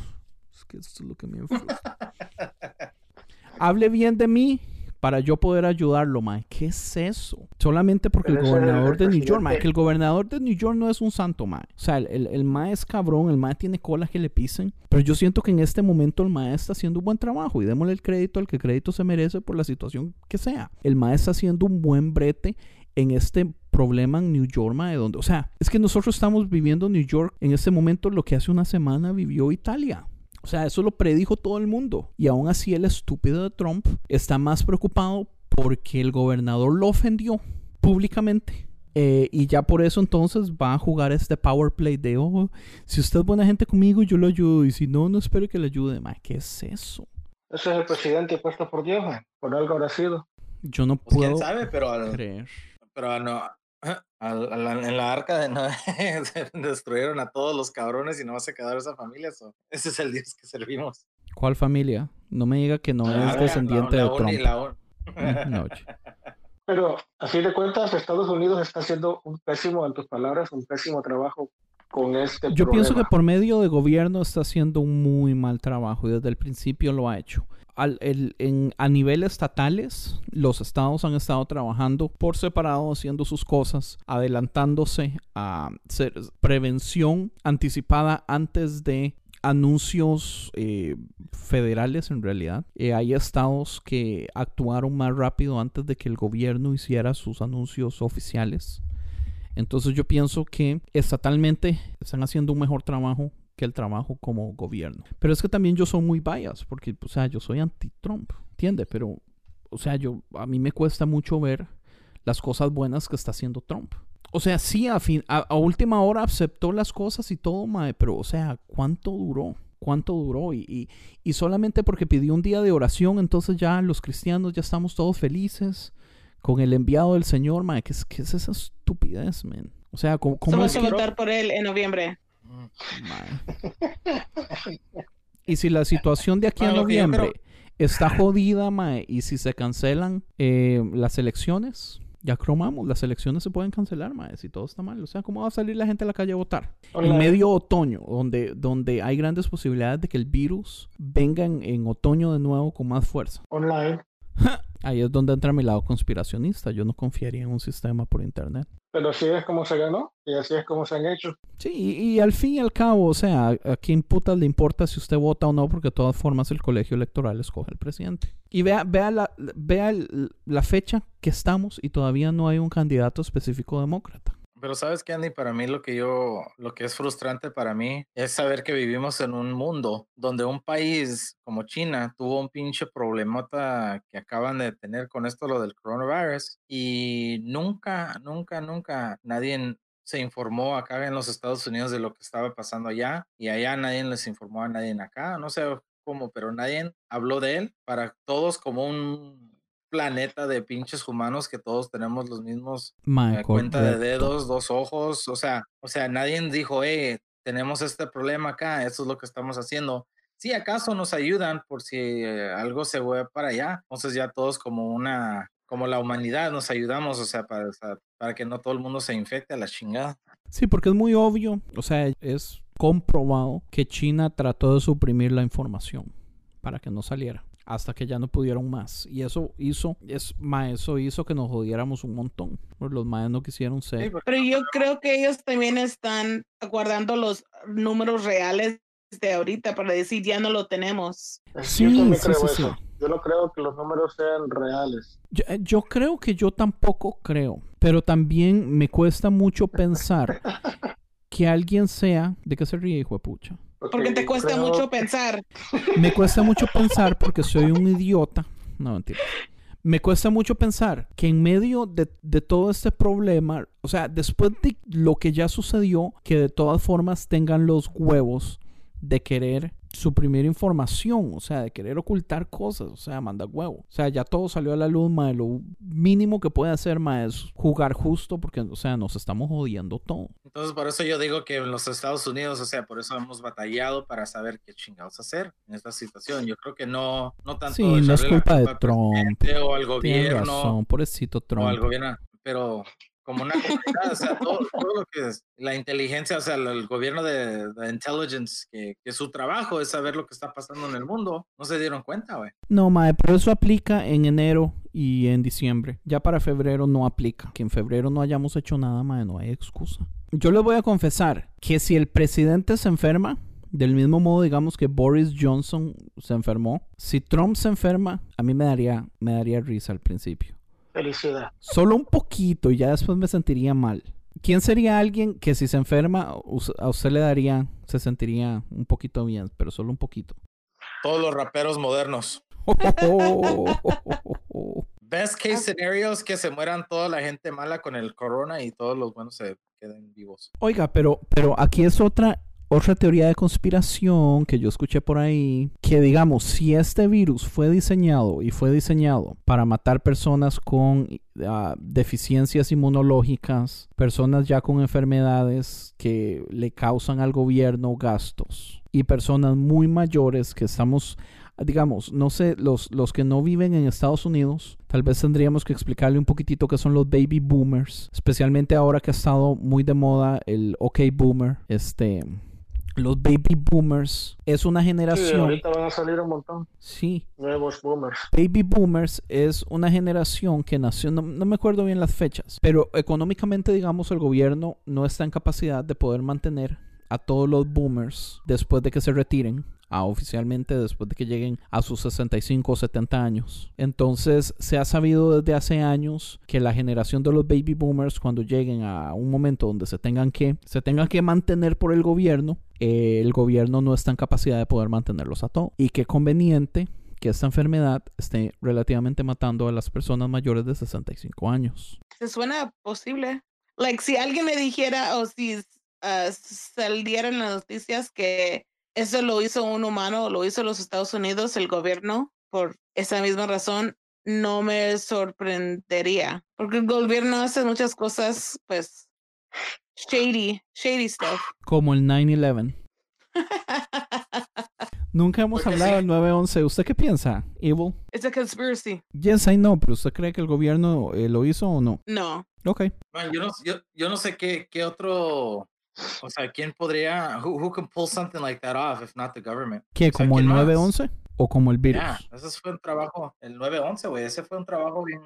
Es que esto es lo que me. (laughs) Hable bien de mí para yo poder ayudarlo, mae. ¿Qué es eso? Solamente porque el Pero gobernador de New York, mae, que el gobernador de New York no es un santo, mae. O sea, el, el, el mae es cabrón, el mae tiene cola que le pisen. Pero yo siento que en este momento el mae está haciendo un buen trabajo y démosle el crédito al que crédito se merece por la situación que sea. El mae está haciendo un buen brete en este problema en New York, mae, donde, o sea, es que nosotros estamos viviendo en New York en este momento lo que hace una semana vivió Italia. O sea, eso lo predijo todo el mundo. Y aún así el estúpido de Trump está más preocupado porque el gobernador lo ofendió públicamente. Eh, y ya por eso entonces va a jugar este power play de, oh, si usted es buena gente conmigo, yo lo ayudo. Y si no, no espere que le ayude. Ma, ¿Qué es eso? ese es el presidente puesto por Dios, man. por algo habrá sido. Yo no Pues puedo quién sabe, pero, al- creer. pero no. Al- al- en la arca de Noé (laughs) destruyeron a todos los cabrones y no se quedaron esa familia. so, Ese es el Dios que servimos. ¿Cuál familia? No me diga que no La es descendiente la- de la Trump. no, (laughs) Pero a fin de cuentas, Estados Unidos está haciendo un pésimo, en tus palabras, un pésimo trabajo con este Yo pienso que problema. por medio de gobierno está haciendo un muy mal trabajo y desde el principio lo ha hecho. A nivel estatales, los estados han estado trabajando por separado, haciendo sus cosas, adelantándose a prevención anticipada antes de anuncios eh, federales en realidad. Eh, hay estados que actuaron más rápido antes de que el gobierno hiciera sus anuncios oficiales. Entonces yo pienso que estatalmente están haciendo un mejor trabajo que el trabajo como gobierno. Pero es que también yo soy muy bias, porque, o sea, yo soy anti-Trump, ¿entiendes? Pero, o sea, yo, a mí me cuesta mucho ver las cosas buenas que está haciendo Trump. O sea, sí, a, fin, a, a última hora aceptó las cosas y todo, mae, pero, o sea, ¿cuánto duró? ¿Cuánto duró? Y, y, y solamente porque pidió un día de oración, entonces ya los cristianos ya estamos todos felices con el enviado del Señor, mae. ¿Qué es, qué es esa estupidez, man? O sea, ¿cómo, cómo Vamos es a que- votar por él en noviembre. Mae. Y si la situación de aquí a noviembre está jodida, mae, y si se cancelan eh, las elecciones, ya cromamos, las elecciones se pueden cancelar, mae, si todo está mal. O sea, ¿cómo va a salir la gente a la calle a votar? En medio otoño, donde, donde hay grandes posibilidades de que el virus venga en, en otoño de nuevo con más fuerza. Online. (laughs) Ahí es donde entra mi lado conspiracionista. Yo no confiaría en un sistema por internet. Pero así es como se ganó y así es como se han hecho. Sí, y, y al fin y al cabo, o sea, ¿a quién putas le importa si usted vota o no? Porque de todas formas el colegio electoral escoge al presidente. Y vea, vea, la, vea el- la fecha que estamos y todavía no hay un candidato específico demócrata. Pero sabes que Andy, para mí lo que yo, lo que es frustrante para mí es saber que vivimos en un mundo donde un país como China tuvo un pinche problemota que acaban de tener con esto lo del coronavirus y nunca, nunca, nunca nadie se informó acá en los Estados Unidos de lo que estaba pasando allá y allá nadie les informó a nadie acá, no sé cómo, pero nadie habló de él para todos como un planeta de pinches humanos que todos tenemos los mismos eh, cuenta de dedos, dos ojos, o sea, o sea, nadie dijo, eh, tenemos este problema acá, esto es lo que estamos haciendo. Si acaso nos ayudan por si eh, algo se ve para allá, entonces ya todos como una, como la humanidad nos ayudamos, o sea, para, o sea, para que no todo el mundo se infecte a la chingada. Sí, porque es muy obvio, o sea, es comprobado que China trató de suprimir la información para que no saliera hasta que ya no pudieron más. Y eso hizo, es, ma, eso hizo que nos jodiéramos un montón. Porque los maes no quisieron ser. Porque- Pero yo creo que ellos también están guardando los números reales de ahorita para decir ya no lo tenemos. Sí, yo también sí, creo sí, eso. sí. Yo no creo que los números sean reales. Yo, eh, yo creo que yo tampoco creo, pero también me cuesta mucho pensar (laughs) que alguien sea... ¿De qué se ríe, hijo de pucha? Porque te cuesta creo- mucho pensar. Me cuesta mucho pensar porque soy un idiota. No, mentira. Me cuesta mucho pensar que en medio de, de todo este problema, o sea, después de lo que ya sucedió, que de todas formas tengan los huevos de querer suprimir información, o sea, de querer ocultar cosas, o sea, manda huevo. O sea, ya todo salió a la luz, mae, lo mínimo que puede hacer, mae, es jugar justo porque, o sea, nos estamos jodiendo todo. Entonces, por eso yo digo que en los Estados Unidos, o sea, por eso hemos batallado para saber qué chingados hacer en esta situación. Yo creo que no, no tanto Sí, no es culpa de Trump. o al gobierno. razón, pobrecito o al Trump. gobierno, pero como una comunidad, o sea, todo, lo que es la inteligencia, o sea, el, gobierno de, intelligence, que, su trabajo es saber lo que está pasando en el mundo, no se dieron cuenta, güey. No, mae, pero eso aplica en enero y en diciembre. Ya para febrero no aplica. Que en febrero no hayamos hecho nada, mae, no hay excusa. Yo les voy a confesar que si el presidente se enferma, del mismo modo, digamos que Boris Johnson se enfermó, si Trump se enferma, a mí me daría, me daría risa al principio. Felicidad. Solo un poquito y ya después me sentiría mal. ¿Quién sería alguien que si se enferma a usted le daría, se sentiría un poquito bien, pero solo un poquito? Todos los raperos modernos. (laughs) Best case scenario es que se mueran toda la gente mala con el corona y todos los buenos se queden vivos. Oiga, pero, pero aquí es otra, otra teoría de conspiración que yo escuché por ahí, que digamos, si este virus fue diseñado y fue diseñado para matar personas con ah, deficiencias inmunológicas, personas ya con enfermedades que le causan al gobierno gastos y personas muy mayores que estamos digamos, no sé, los, los que no viven en Estados Unidos, tal vez tendríamos que explicarle un poquitito qué son los baby boomers, especialmente ahora que ha estado muy de moda el OK boomer, este, los baby boomers es una Sí, generación. ahorita van a salir un montón. Sí, Nuevos boomers. Baby Boomers es una generación que nació, no, no me acuerdo bien las fechas, pero económicamente, digamos, el gobierno no está en capacidad de poder mantener a todos los boomers después de que se retiren. Ah, oficialmente después de que lleguen a sus 65 o 70 años. Entonces se ha sabido desde hace años que la generación de los baby boomers cuando lleguen a un momento donde se tengan que, se tengan que mantener por el gobierno, eh, el gobierno no está en capacidad de poder mantenerlos a todos. Y qué conveniente que esta enfermedad esté relativamente matando a las personas mayores de 65 años. Se suena posible. Like, si alguien me dijera o si uh, saliera en las noticias que eso lo hizo un humano, lo hizo los Estados Unidos, el gobierno, por esa misma razón, no me sorprendería. Porque el gobierno hace muchas cosas, pues, shady, shady stuff. Como el 9-11. (laughs) Nunca hemos Porque hablado sí. del 9-11. ¿Usted qué piensa, Evil? It's a conspiracy. Yes, I know, pero ¿usted cree que el gobierno eh, lo hizo o no? No. Ok. Man, yo, no, yo, yo no sé qué, qué otro, o sea, quién podría, who, who can pull something like that off if not the government? ¿Qué? O sea, ¿Como el ¿quién más? 9-11 o como el virus? Ya, ese fue un trabajo, el 911, güey, ese fue un trabajo bien,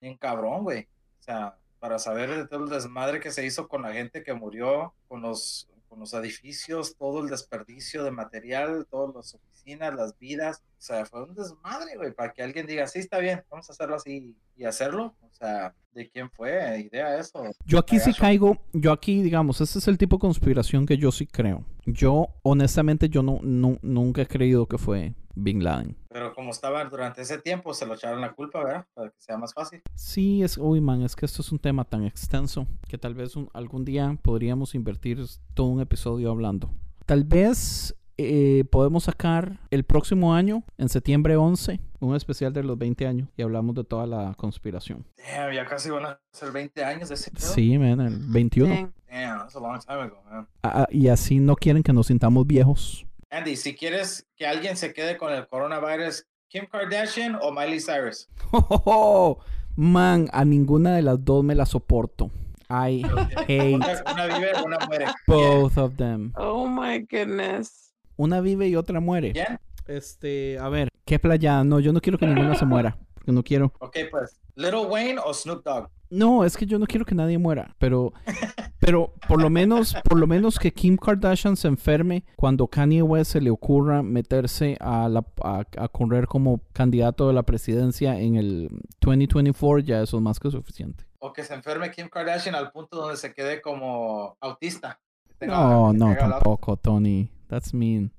bien cabrón, güey. O sea, para saber de todo el desmadre que se hizo con la gente que murió, con los, con los edificios, todo el desperdicio de material, todas las oficinas, las vidas. O sea, fue un desmadre, güey, para que alguien diga, sí, está bien, vamos a hacerlo así y hacerlo. O sea, ¿de quién fue? ¿Idea eso? Yo aquí sí caigo, yo aquí, digamos, ese es el tipo de conspiración que yo sí creo. Yo, honestamente, yo no, no- nunca he creído que fue Bin Laden. Pero como estaba durante ese tiempo, se lo echaron la culpa, ¿verdad? Para que sea más fácil. Sí, es, uy, man, es que esto es un tema tan extenso que tal vez un- algún día podríamos invertir todo un episodio hablando. Tal vez eh, podemos sacar el próximo año, en septiembre 11, un especial de los 20 años y hablamos de toda la conspiración. Damn, ya casi van a ser 20 años de ese pedo. Sí, man, el 21. Dang. Damn, that's a long time ago, man. Ah, ah, y así no quieren que nos sintamos viejos. Andy, si quieres que alguien se quede con el coronavirus, Kim Kardashian o Miley Cyrus. (laughs) Man, a ninguna de las dos me la soporto. I (laughs) hate Una, una vive, una muere. both of them. Oh my goodness. Una vive y otra muere. ¿Quién? Este, a ver, ¿qué playa? No, yo no quiero que ninguna se muera. Porque no quiero. Ok, pues, Little Wayne o Snoop Dogg. No, es que yo no quiero que nadie muera. Pero, (laughs) pero por lo menos, por lo menos que Kim Kardashian se enferme cuando Kanye West se le ocurra meterse a, la, a, a correr como candidato de la presidencia en el 2024, ya eso es más que suficiente. O que se enferme Kim Kardashian al punto donde se quede como autista. No, no, tampoco, Tony. That's mean.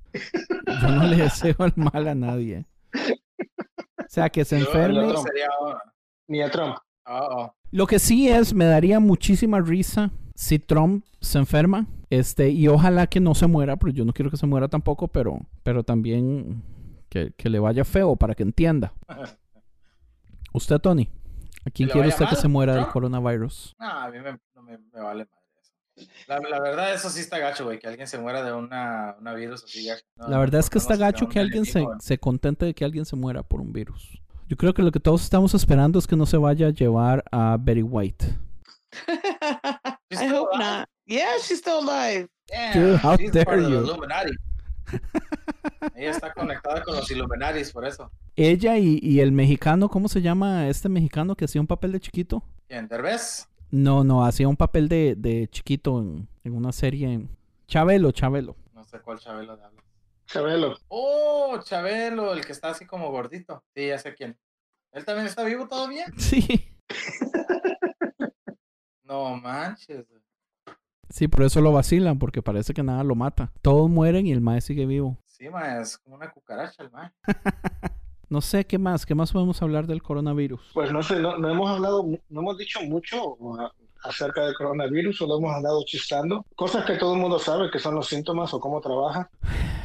Yo no le deseo el mal a nadie. O sea, que se enferme. sería, Ni a Trump. oh, oh. Lo que sí es, me daría muchísima risa si Trump se enferma. Este, y ojalá que no se muera, pero yo no quiero que se muera tampoco, pero, pero también que, que le vaya feo para que entienda. (laughs) Usted, Tony, ¿a quién quiere usted que mal, se muera del coronavirus? No, a mí me, no me, me vale eso. La, la verdad, eso sí está gacho, güey, que alguien se muera de una, una virus así. No, La verdad es que no, está gacho que alguien se, se contente de que alguien se muera por un virus. Yo creo que lo que todos estamos esperando es que no se vaya a llevar a Betty White. (laughs) I hope alive? not. Yeah, she's still alive. Damn, Dude, how she's dare part of the you. Illuminati. (laughs) Ella está conectada con los Illuminatis, por eso. Ella y, y el mexicano, ¿cómo se llama este mexicano que hacía un papel de chiquito? ¿Quién? ¿Derbez? No, no, hacía un papel de, de chiquito en, en una serie. en- Chabelo, Chabelo. No sé cuál Chabelo habla. Chabelo. Oh, Chabelo, el que está así como gordito. Sí, ya sé quién. ¿Él también está vivo todavía? (laughs) Sí. (laughs) No manches. Sí, por eso lo vacilan, porque parece que nada lo mata. Todos mueren y el mae sigue vivo. Sí, ma, es como una cucaracha el man. (laughs) No sé qué más, qué más podemos hablar del coronavirus. Pues no sé, no, no hemos hablado, no hemos dicho mucho. a- acerca del coronavirus, solo hemos andado chistando. Cosas que todo el mundo sabe que son los síntomas o cómo trabaja.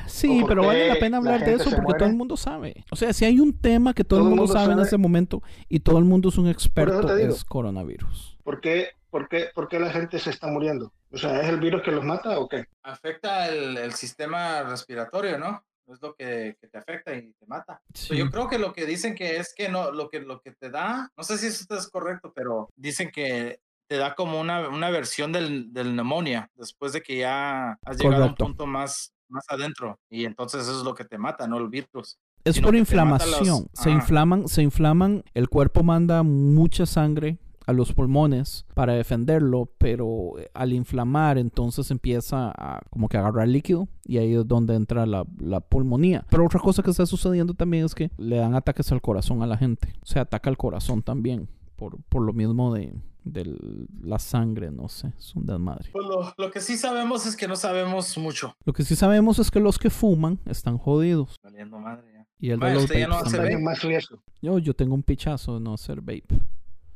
Sí, ¿O por pero vale la pena la hablar de eso porque todo el mundo sabe. O sea, si hay un tema que todo, el mundo, sabe, en ese momento y todo el mundo es un experto, digo. es coronavirus. ¿Por qué, por, qué, ¿Por qué la gente se está muriendo? O sea, ¿es el virus que los mata o qué? Afecta el, el sistema respiratorio, ¿no? Es lo que, que te afecta y te mata. Sí. Yo creo que lo que dicen que es que no, lo que, lo que te da, no sé si eso es correcto, pero dicen que te da como una, una versión del, del neumonía después de que ya has llegado a un punto más, más adentro. Y entonces eso es lo que te mata, no el virus. Es por inflamación. los- Se inflaman, se inflaman, el cuerpo manda mucha sangre a los pulmones para defenderlo, pero eh, al inflamar entonces empieza a como que agarrar líquido y ahí es donde entra la, la pulmonía. Pero otra cosa que está sucediendo también es que le dan ataques al corazón a la gente. Se ataca al corazón también por, por lo mismo de, de la sangre, no sé, es un desmadre. Pues lo, lo que sí sabemos es que no sabemos mucho. Lo que sí sabemos es que los que fuman están jodidos. Valiendo madre ya. Y el de los usted ya no hace más riesgo. Yo, yo tengo un pichazo de no hacer vape.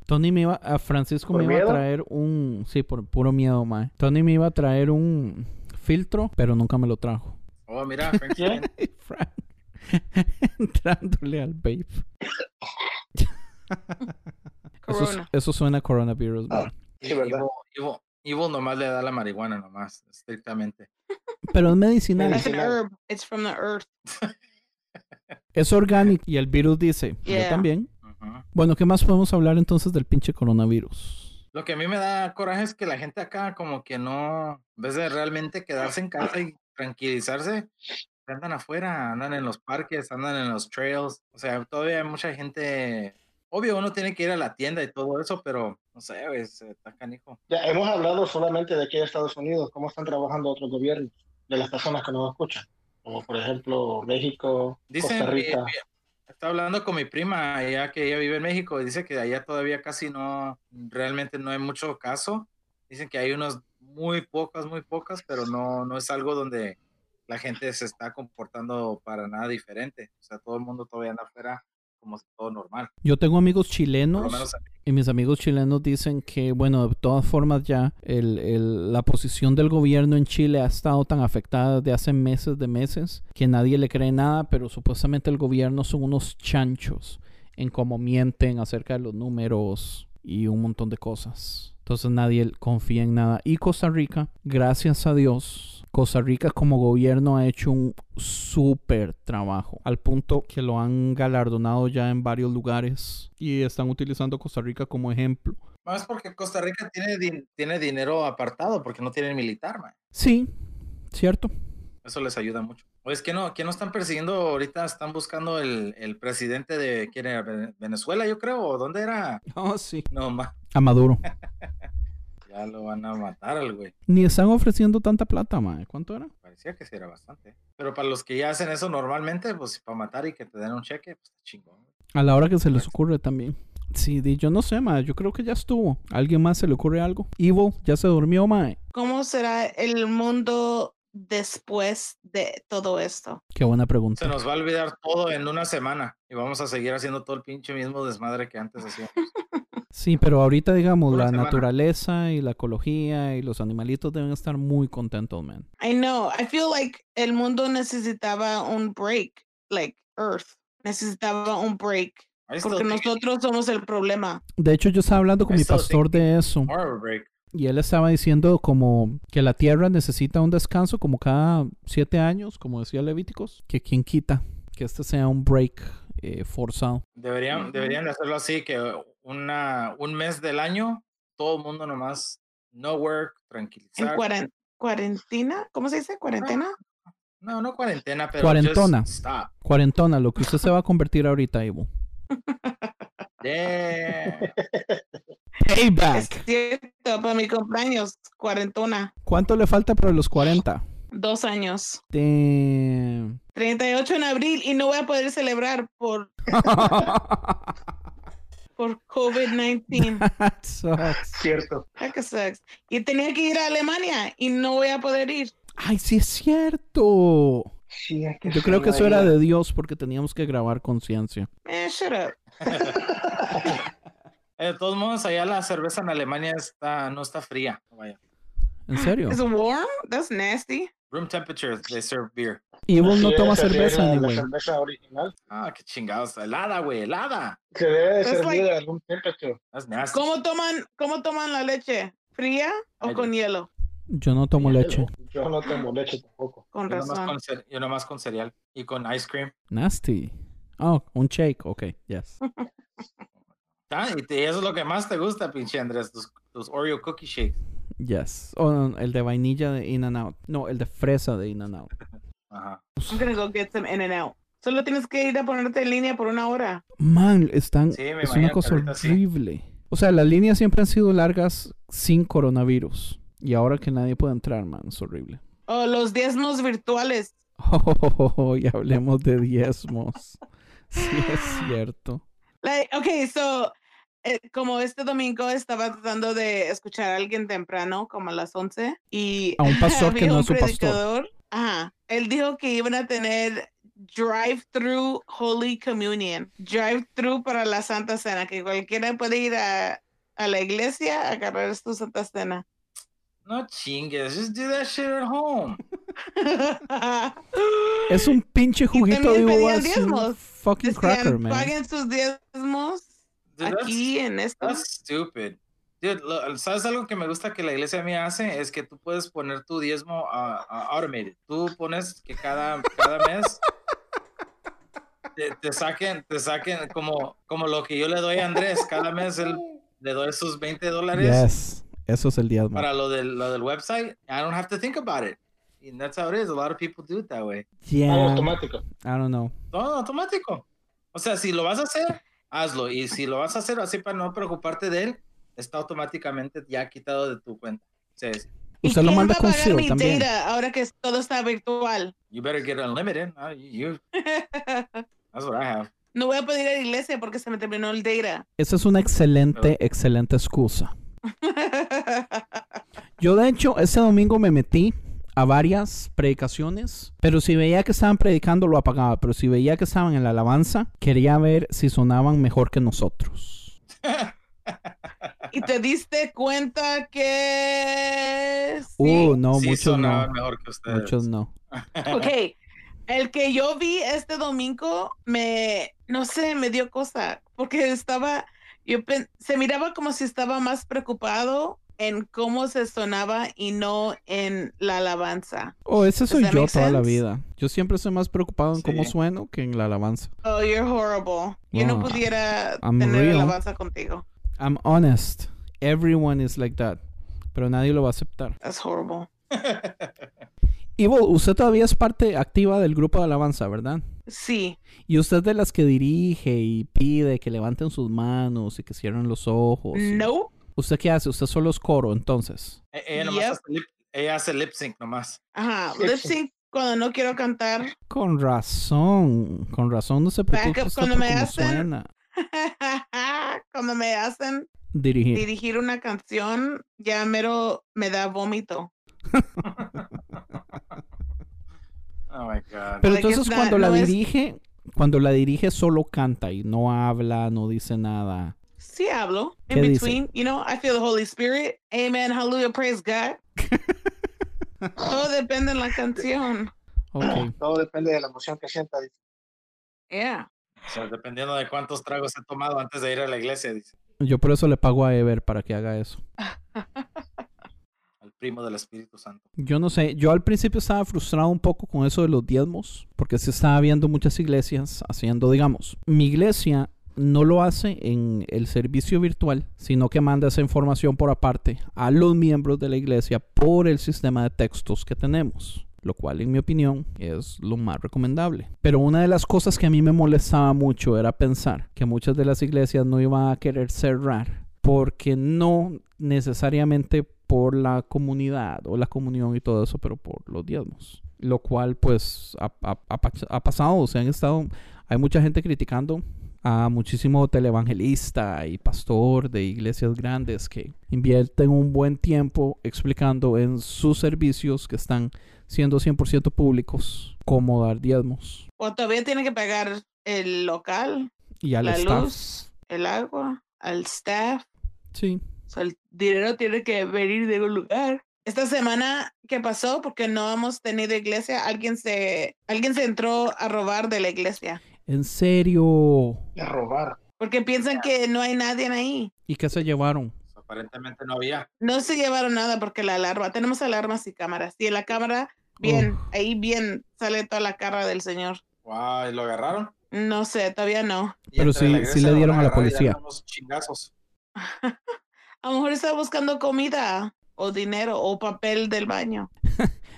Tony me iba, a Francisco ¿Por me iba a traer un, sí, por puro miedo, mae. Tony me iba a traer un filtro, pero nunca me lo trajo. Oh, mira, (laughs) Frank, Frank, (laughs) entrándole al vape. (laughs) Eso, eso suena a coronavirus, mae. Sí, ¿verdad? Ivo, Ivo, Ivo nomás le da la marihuana nomás, estrictamente. Pero es medicinal. It's from the earth. Es orgánico. Y el virus dice, yo Yeah. también. Bueno, ¿qué más podemos hablar entonces del pinche coronavirus? Lo que a mí me da coraje es que la gente acá como que no, en vez de realmente quedarse en casa y tranquilizarse, andan afuera, andan en los parques, andan en los trails. O sea, todavía hay mucha gente. Obvio, uno tiene que ir a la tienda y todo eso, pero no sé, se está canijo. Ya hemos hablado solamente de aquí de Estados Unidos, cómo están trabajando otros gobiernos, de las personas que nos escuchan, como por ejemplo México, Dicen, Costa Rica. Estaba hablando con mi prima, ya que ella vive en México, y dice que allá todavía casi no, realmente no hay mucho caso. Dicen que hay unos muy pocas, muy pocas, pero no, no es algo donde la gente se está comportando para nada diferente. O sea, todo el mundo todavía anda afuera como si todo normal. Yo tengo amigos chilenos Y mis amigos chilenos dicen que, bueno, de todas formas ya el, el- la posición del gobierno en Chile ha estado tan afectada desde hace meses de meses que nadie le cree nada, pero supuestamente el gobierno son unos chanchos en cómo mienten acerca de los números y un montón de cosas. Entonces nadie confía en nada. Y Costa Rica, gracias a Dios, Costa Rica como gobierno ha hecho un súper trabajo, al punto que lo han galardonado ya en varios lugares y están utilizando Costa Rica como ejemplo. Más porque Costa Rica tiene, din- tiene dinero apartado porque no tiene militar, man. Sí, cierto. Eso les ayuda mucho. O es que no, que no están persiguiendo ahorita, están buscando el, el presidente de quién era Vene- Venezuela, yo creo, o dónde era. (laughs) Oh, sí. No, ma, A Maduro. (laughs) ya lo van a matar al güey. Ni están ofreciendo tanta plata, mae. ¿Cuánto era? Parecía que sí era bastante. Pero para los que ya hacen eso normalmente, pues para matar y que te den un cheque, pues está chingón. güey. A la hora que se les ocurre también. Sí, di- yo no sé, mae. Yo creo que ya estuvo. ¿A alguien más se le ocurre algo? Evil, ya se durmió, mae. ¿Cómo será el mundo después de todo esto? Qué buena Se pregunta. nos va a olvidar todo en una semana y vamos a seguir haciendo todo el pinche mismo desmadre que antes hacíamos. (laughs) Sí, pero ahorita, digamos, la semana. naturaleza y la ecología y los animalitos deben estar muy contentos, man. I know. I feel like el mundo necesitaba un break, like Earth necesitaba un break, porque nosotros somos el problema. De hecho, yo estaba hablando con I mi pastor de eso. Y él estaba diciendo como que la tierra necesita un descanso como cada siete años, como decía Levíticos, que quien quita que este sea un break eh, forzado. Deberían, deberían de hacerlo así, que una, un mes del año, todo el mundo nomás, no work, En tranquilizar. cuaren- cuarentena, ¿cómo se dice? ¿Cuarentena? No, no cuarentena, pero Cuarentona. just stop. Cuarentona, lo que usted se va a convertir ahorita, Ivo. Yeah. Es Payback. cierto, para mi cumpleaños, cuarentona, ¿Cuánto le falta para los 40? dos años. Damn. 38 en abril y no voy a poder celebrar por, (laughs) por COVID-19. That sucks. Cierto. That sucks. Y tenía que ir a Alemania y no voy a poder ir. Ay, sí es cierto. Sí, es que Yo creo que eso era de Dios porque teníamos que grabar conciencia. Man, shut up. Eh, (laughs) de todos modos, allá la cerveza en Alemania está, no está fría. Vaya. ¿En serio? Is it warm? That's nasty. Room temperature, they serve beer. Evil no toma cerveza, anyway. cerveza original. Ah, qué chingados. Helada, güey, helada. Se debe de servir like- a algún temperature. That's nasty. ¿Cómo toman, cómo toman la leche? ¿Fría o con hielo? Yo no tomo leche. Yo no tomo leche tampoco. Con Yo nomás, razón. con, cer- yo nomás con cereal y con ice cream. Nasty. Oh, un shake. Ok, yes. Ah, y te- eso es lo que más te gusta, pinche Andrés, tus, tus Oreo cookie shakes. Yes. Oh, no, el de vainilla de In and Out. No, el de fresa de In and Out. Ajá. I'm gonna go get some in and out. Solo tienes que ir a ponerte en línea por una hora. Man, están, Sí, me es una cosa sí. horrible. O sea, las líneas siempre han sido largas sin coronavirus. Y ahora que nadie puede entrar, man, es horrible. O los diezmos virtuales. Oh, (laughs) y hablemos de diezmos. Sí, es cierto. Like, okay, so, como este domingo estaba tratando de escuchar a alguien temprano, como a las 11, y A un (laughs) pastor que no un es su pastor. predicador, Ajá, él dijo que iban a tener drive-through Holy Communion, drive-through para la Santa Cena, que cualquiera puede ir a, a la iglesia a agarrar su Santa Cena. No chingues, just do that shit at home. Es un (laughs) pinche juguito de uvas. un. Fucking Decían, cracker, man. paguen sus diezmos Dude, that's- aquí en esto. That's stupid. Dude, lo- ¿sabes algo que me gusta que la iglesia mía hace? Es que tú puedes poner tu diezmo a, a automated. Tú pones que cada, cada mes te, te saquen, te saquen como, como lo que yo le doy a Andrés. Cada mes él, le doy esos 20 dólares Yes. Eso es el diezmo. para lo del, lo del website. I don't have to think about it. And that's how it is. A lot of people do it that way. Yeah. automático. I don't know. Todo automático. O sea, si lo vas a hacer, hazlo. Y si lo vas a hacer así para no preocuparte de él, está automáticamente ya quitado de tu cuenta. ¿Y Usted lo manda con pagar mi también. data ahora que todo está virtual? you better get unlimited. Uh, you, (laughs) that's what I have. no voy a poder ir a la iglesia porque se me terminó el data. Esa es una excelente, excelente excusa. Yo, de hecho, ese domingo me metí a varias predicaciones, pero si veía que estaban predicando, lo apagaba. Pero si veía que estaban en la alabanza, quería ver si sonaban mejor que nosotros. (laughs) y te diste cuenta que sí. Uh, no, sí muchos sonaban no. mejor que ustedes. Muchos no. (laughs) Ok, el que yo vi este domingo me, no sé, me dio cosa, porque estaba, yo se miraba como si estaba más preocupado en cómo se sonaba y no en la alabanza. Oh, ese soy yo toda la vida. Yo siempre soy más preocupado en cómo sueno que en la alabanza. Oh, you're horrible. Yo no Wow. pudiera I'm tener real. alabanza contigo. I'm honest. Everyone is like that. Pero nadie lo va a aceptar. That's horrible. (laughs) Ivo, usted todavía es parte activa del grupo de alabanza, ¿verdad? Sí, Y usted es de las que dirige y pide que levanten sus manos y que cierren los ojos. no. ¿Usted qué hace? Usted solo es coro, entonces. E- ella, nomás Yep. hace lip, ella hace lip sync nomás. Ajá, lip sync cuando no quiero cantar. Con razón. Con razón no se usted cuando me hacen- suena. (laughs) cuando me hacen Dirigir. dirigir una canción, ya mero me da vómito. (laughs) Oh my God. Pero entonces cuando la no es- dirige, cuando la dirige solo canta y no habla, no dice nada. Sí hablo. ¿Qué In dice? between, you know, I feel the Holy Spirit. Amen, hallelujah, praise God. (laughs) Todo depende de la canción. Ok. (clears throat) Todo depende de la emoción que sienta. dice. Yeah. O sea, dependiendo de cuántos tragos he tomado antes de ir a la iglesia, dice. Yo por eso le pago a Ever para que haga eso. (laughs) Al primo del Espíritu Santo. Yo no sé, yo al principio estaba frustrado un poco con eso de los diezmos, porque se estaba viendo muchas iglesias haciendo, digamos, mi iglesia no lo hace en el servicio virtual, sino que manda esa información por aparte a los miembros de la iglesia por el sistema de textos que tenemos, lo cual en mi opinión es lo más recomendable. Pero una de las cosas que a mí me molestaba mucho era pensar que muchas de las iglesias no iban a querer cerrar porque no necesariamente por la comunidad o la comunión y todo eso, pero por los diezmos. Lo cual pues ha, ha- ha pa- ha pasado, o han estado, hay mucha gente criticando a muchísimo televangelista y pastor de iglesias grandes que invierten un buen tiempo explicando en sus servicios que están siendo 100% públicos cómo dar diezmos. O todavía tiene que pagar el local, Y al la staff. luz, el agua. al staff. Sí. O sea, el dinero tiene que venir de un lugar. Esta semana, ¿qué pasó? Porque no hemos tenido iglesia. Alguien se, alguien se entró a robar de la iglesia. En serio. De robar. Porque piensan que no hay nadie ahí. ¿Y qué se llevaron? Aparentemente no había. No se llevaron nada porque la alarma, tenemos alarmas y cámaras. Y en la cámara, bien, ahí bien sale toda la cara del señor. Wow, ¿y lo agarraron? No sé, todavía no. Pero sí- sí le dieron a la policía. chingazos. (laughs) A lo mejor está buscando comida o dinero o papel del baño.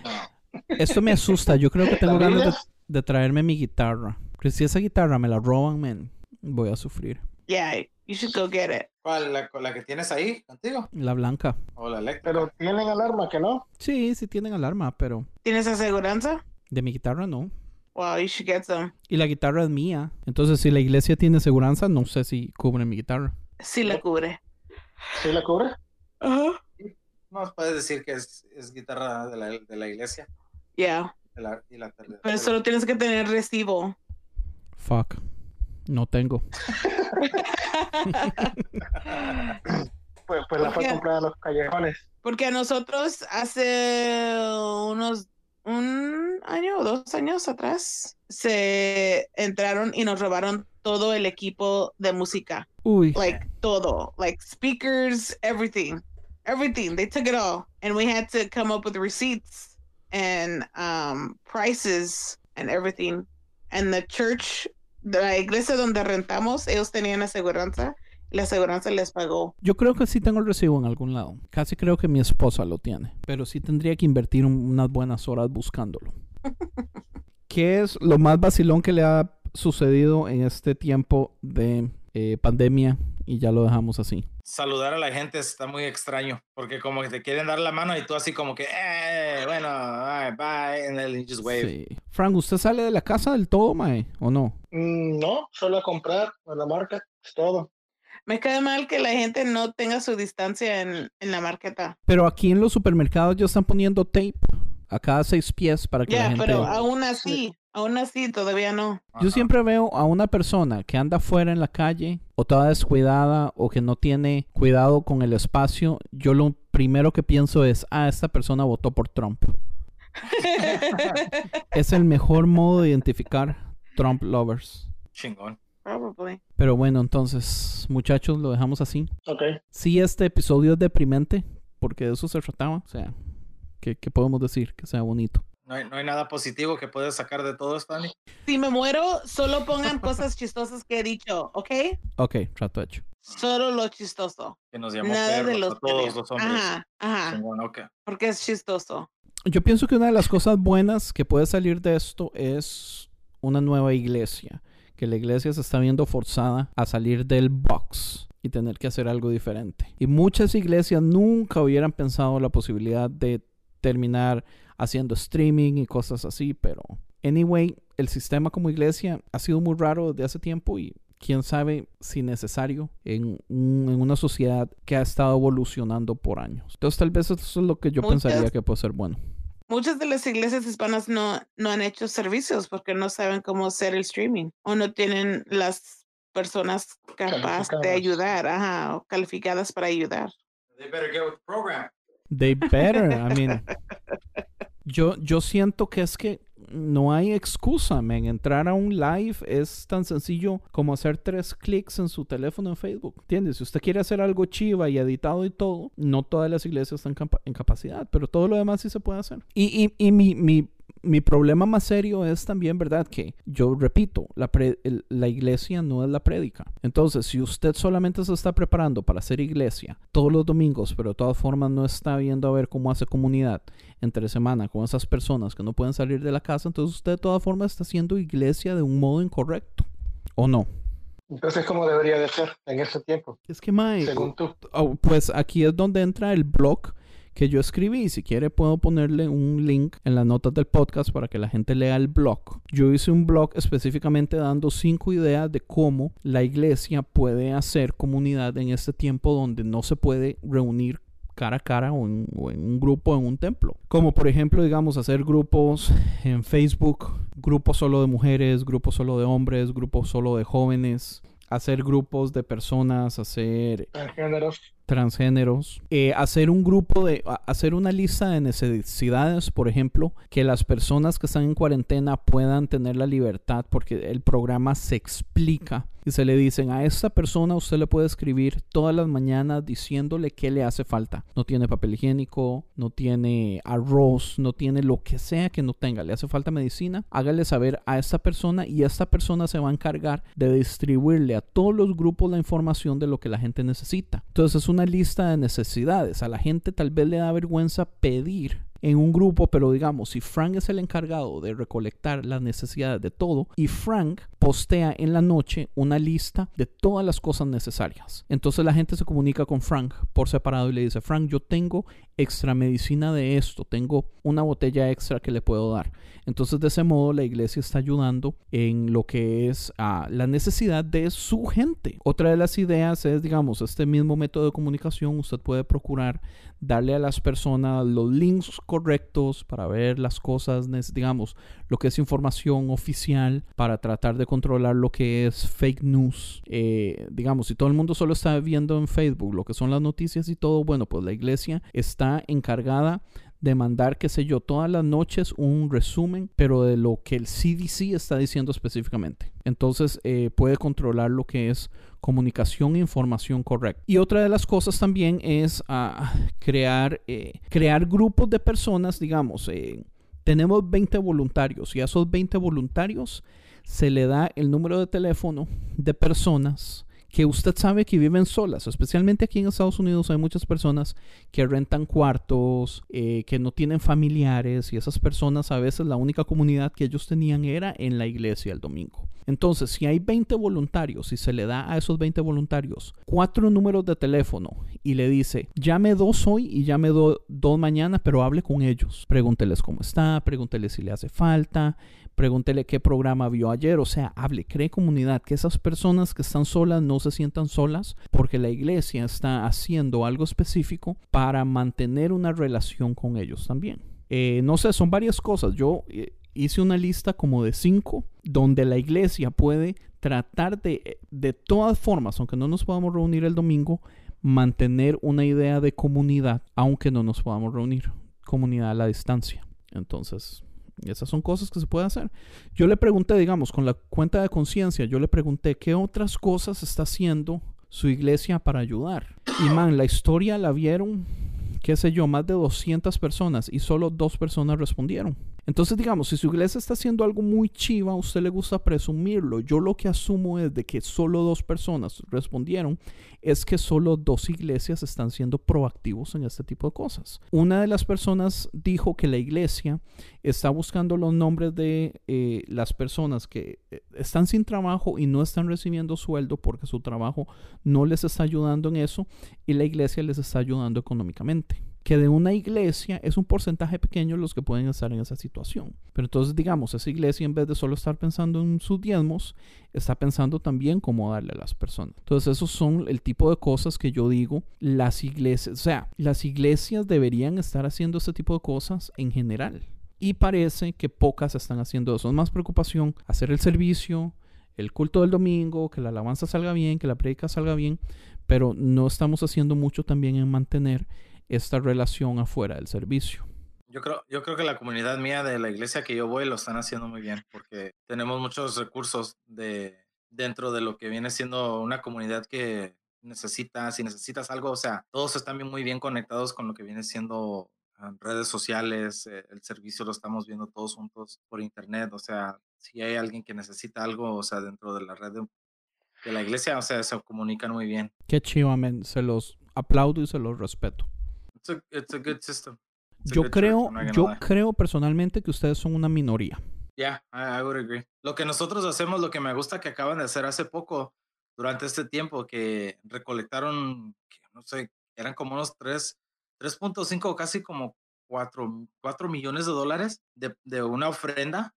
No. (laughs) Esto me asusta. Yo creo que tengo ¿La ganas de traerme mi guitarra. Si esa guitarra me la roban, man, voy a sufrir. Yeah, you should go get it. ¿Cuál? ¿La, la que tienes ahí contigo? La blanca. ¿O la eléctrica? Pero tienen alarma que no. Sí, sí tienen alarma, pero ¿Tienes aseguranza? de mi guitarra no. Wow, you should get some. Y la guitarra es mía. Entonces, si la iglesia tiene seguridad, no sé si cubre mi guitarra. Sí la cubre. ¿Sí la cubre? Ajá. No puedes decir que es, es guitarra de la, de la iglesia. Yeah, de la- y la- pero solo tienes que tener recibo. Fuck. No tengo. Pues, pues la ¿Por fue qué? a comprar a los callejones. Porque a nosotros hace unos un año o dos años atrás se entraron y nos robaron todo el equipo de música. Uy. Like todo. Like speakers, everything. Everything. They took it all. And we had to come up with receipts and um prices and everything. The church, de la iglesia donde rentamos, ellos tenían aseguranza la aseguranza les pagó. Yo creo que sí tengo el recibo en algún lado. Casi creo que mi esposa lo tiene. Pero sí tendría que invertir un- unas buenas horas buscándolo. (laughs) ¿Qué es lo más vacilón que le ha sucedido en este tiempo de eh, pandemia? Y ya lo dejamos así. Saludar a la gente está muy extraño, porque como que te quieren dar la mano y tú así como que, eh, bueno, bye, bye, and then you just wave. Sí. Frank, ¿usted sale de la casa del todo, Mae? ¿O no? Mm, no, solo a comprar a la marca, es todo. Me cae mal que la gente no tenga su distancia en, en la marqueta. Pero aquí en los supermercados ya están poniendo tape a cada seis pies para que Ya, la gente... pero aún así, aún así todavía no. Yo Ajá. siempre veo a una persona que anda fuera en la calle o toda descuidada o que no tiene cuidado con el espacio. Yo lo primero que pienso es, ah, esta persona votó por Trump. (laughs) Es el mejor modo de identificar Trump lovers. Chingón. Probably. Pero bueno, entonces, muchachos, lo dejamos así. Ok. Sí, este episodio es deprimente, porque de eso se trataba. O sea, ¿qué, qué podemos decir? Que sea bonito. No hay, no hay nada positivo que puedes sacar de todo esto, Andy. Si me muero, solo pongan cosas chistosas que he dicho, ¿ok? Ok, trato hecho. Solo lo chistoso. Que nos llamó Nada perros de los a todos los hombres. Ajá, ajá. Chingón, ok. Porque es chistoso. Yo pienso que una de las cosas buenas que puede salir de esto es una nueva iglesia. Que la iglesia se está viendo forzada a salir del box y tener que hacer algo diferente. Y muchas iglesias nunca hubieran pensado la posibilidad de terminar haciendo streaming y cosas así, pero anyway, el sistema como iglesia ha sido muy raro desde hace tiempo y quién sabe si necesario en, un- en una sociedad que ha estado evolucionando por años. Entonces tal vez eso es lo que yo Muchas- pensaría que puede ser bueno. Muchas de las iglesias hispanas no, no han hecho servicios porque no saben cómo hacer el streaming o no tienen las personas capaces de ayudar, ajá, o calificadas para ayudar. They better get with the program. They better, I mean. (laughs) Yo, yo siento que es que no hay excusa, men. Entrar a un live es tan sencillo como hacer tres clics en su teléfono en Facebook. ¿Entiendes? Si usted quiere hacer algo chiva y editado y todo, no todas las iglesias están en capacidad, pero todo lo demás sí se puede hacer. Y, y, y mi, mi, mi problema más serio es también, ¿verdad? Que yo repito, la, pre- el- la iglesia no es la prédica. Entonces, si usted solamente se está preparando para hacer iglesia todos los domingos, pero de todas formas no está viendo a ver cómo hace comunidad entre semana con esas personas que no pueden salir de la casa, entonces usted de todas formas está haciendo iglesia de un modo incorrecto. ¿O no? Entonces, ¿cómo debería de ser en ese tiempo? Es que, Mae, Según tú. Oh, pues aquí es donde entra el blog que yo escribí. Si quiere puedo ponerle un link en las notas del podcast para que la gente lea el blog. Yo hice un blog específicamente dando cinco ideas de cómo la iglesia puede hacer comunidad en este tiempo donde no se puede reunir cara a cara o en, o en un grupo en un templo. Como por ejemplo, digamos, hacer grupos en Facebook, grupos solo de mujeres, grupos solo de hombres, grupos solo de jóvenes, hacer grupos de personas, hacer Transgéneros. Transgéneros, eh, hacer un grupo de, hacer una lista de necesidades, por ejemplo, que las personas que están en cuarentena puedan tener la libertad, porque el programa se explica y se le dicen a esta persona usted le puede escribir todas las mañanas diciéndole qué le hace falta. No tiene papel higiénico, no tiene arroz, no tiene lo que sea que no tenga, le hace falta medicina, hágale saber a esta persona y esta persona se va a encargar de distribuirle a todos los grupos la información de lo que la gente necesita. Entonces es una lista de necesidades. A la gente tal vez le da vergüenza pedir en un grupo, pero digamos, si Frank es el encargado de recolectar las necesidades de todo y Frank postea en la noche una lista de todas las cosas necesarias. Entonces la gente se comunica con Frank por separado y le dice, Frank, yo tengo extra medicina de esto, tengo una botella extra que le puedo dar. Entonces de ese modo la iglesia está ayudando en lo que es ah, la necesidad de su gente. Otra de las ideas es, digamos, este mismo método de comunicación, usted puede procurar darle a las personas los links correctos para ver las cosas, digamos, lo que es información oficial para tratar de controlar lo que es fake news. Eh, digamos, si todo el mundo solo está viendo en Facebook lo que son las noticias y todo, bueno, pues la iglesia está encargada de mandar, qué sé yo, todas las noches un resumen, pero de lo que el CDC está diciendo específicamente. Entonces eh, puede controlar lo que es comunicación e información correcta. Y otra de las cosas también es ah, crear, eh, crear grupos de personas, digamos, eh, tenemos 20 voluntarios y a esos 20 voluntarios se le da el número de teléfono de personas que usted sabe que viven solas, especialmente aquí en Estados Unidos hay muchas personas que rentan cuartos, eh, que no tienen familiares y esas personas a veces la única comunidad que ellos tenían era en la iglesia el domingo. Entonces, si hay 20 voluntarios y se le da a esos 20 voluntarios cuatro números de teléfono y le dice, llame dos hoy y llame do- dos mañana, pero hable con ellos. Pregúnteles cómo está, pregúntele si le hace falta, pregúntele qué programa vio ayer, o sea, hable, cree comunidad, que esas personas que están solas no se sientan solas porque la iglesia está haciendo algo específico para mantener una relación con ellos también. Eh, no sé, son varias cosas. Yo eh, hice una lista como de cinco donde la iglesia puede tratar de, de todas formas, aunque no nos podamos reunir el domingo, mantener una idea de comunidad, aunque no nos podamos reunir, comunidad a la distancia. Entonces, esas son cosas que se pueden hacer. Yo le pregunté, digamos, con la cuenta de conciencia, yo le pregunté qué otras cosas está haciendo su iglesia para ayudar. Y man, la historia la vieron, qué sé yo, más de 200 personas y solo dos personas respondieron. Entonces, digamos, si su iglesia está haciendo algo muy chiva, a usted le gusta presumirlo. Yo lo que asumo es de que solo dos personas respondieron, es que solo dos iglesias están siendo proactivos en este tipo de cosas. Una de las personas dijo que la iglesia está buscando los nombres de eh, las personas que eh, están sin trabajo y no están recibiendo sueldo porque su trabajo no les está ayudando en eso y la iglesia les está ayudando económicamente que de una iglesia es un porcentaje pequeño los que pueden estar en esa situación. Pero entonces, digamos, esa iglesia en vez de solo estar pensando en sus diezmos, está pensando también cómo darle a las personas. Entonces, esos son el tipo de cosas que yo digo, las iglesias, o sea, las iglesias deberían estar haciendo este tipo de cosas en general. Y parece que pocas están haciendo eso. Es más preocupación hacer el servicio, el culto del domingo, que la alabanza salga bien, que la prédica salga bien, pero no estamos haciendo mucho también en mantener esta relación afuera del servicio. Yo creo, yo creo que la comunidad mía de la iglesia que yo voy lo están haciendo muy bien porque tenemos muchos recursos de, dentro de lo que viene siendo una comunidad que necesita, si necesitas algo, o sea, todos están muy bien conectados con lo que viene siendo ah, redes sociales, eh, el servicio lo estamos viendo todos juntos por internet, o sea, si hay alguien que necesita algo, o sea, dentro de la red de, de la iglesia, o sea, se comunican muy bien. Qué chiva, men. Se los aplaudo y se los respeto. It's a, it's a good system. It's Yo church, creo, gonna yo lie. creo personalmente que ustedes son una minoría. Yeah, I, I would agree. Lo que nosotros hacemos, lo que me gusta que acaban de hacer hace poco, durante este tiempo, que recolectaron, que no sé, eran como unos 3, 3.5, casi como 4, 4 millones de dólares de, de una ofrenda.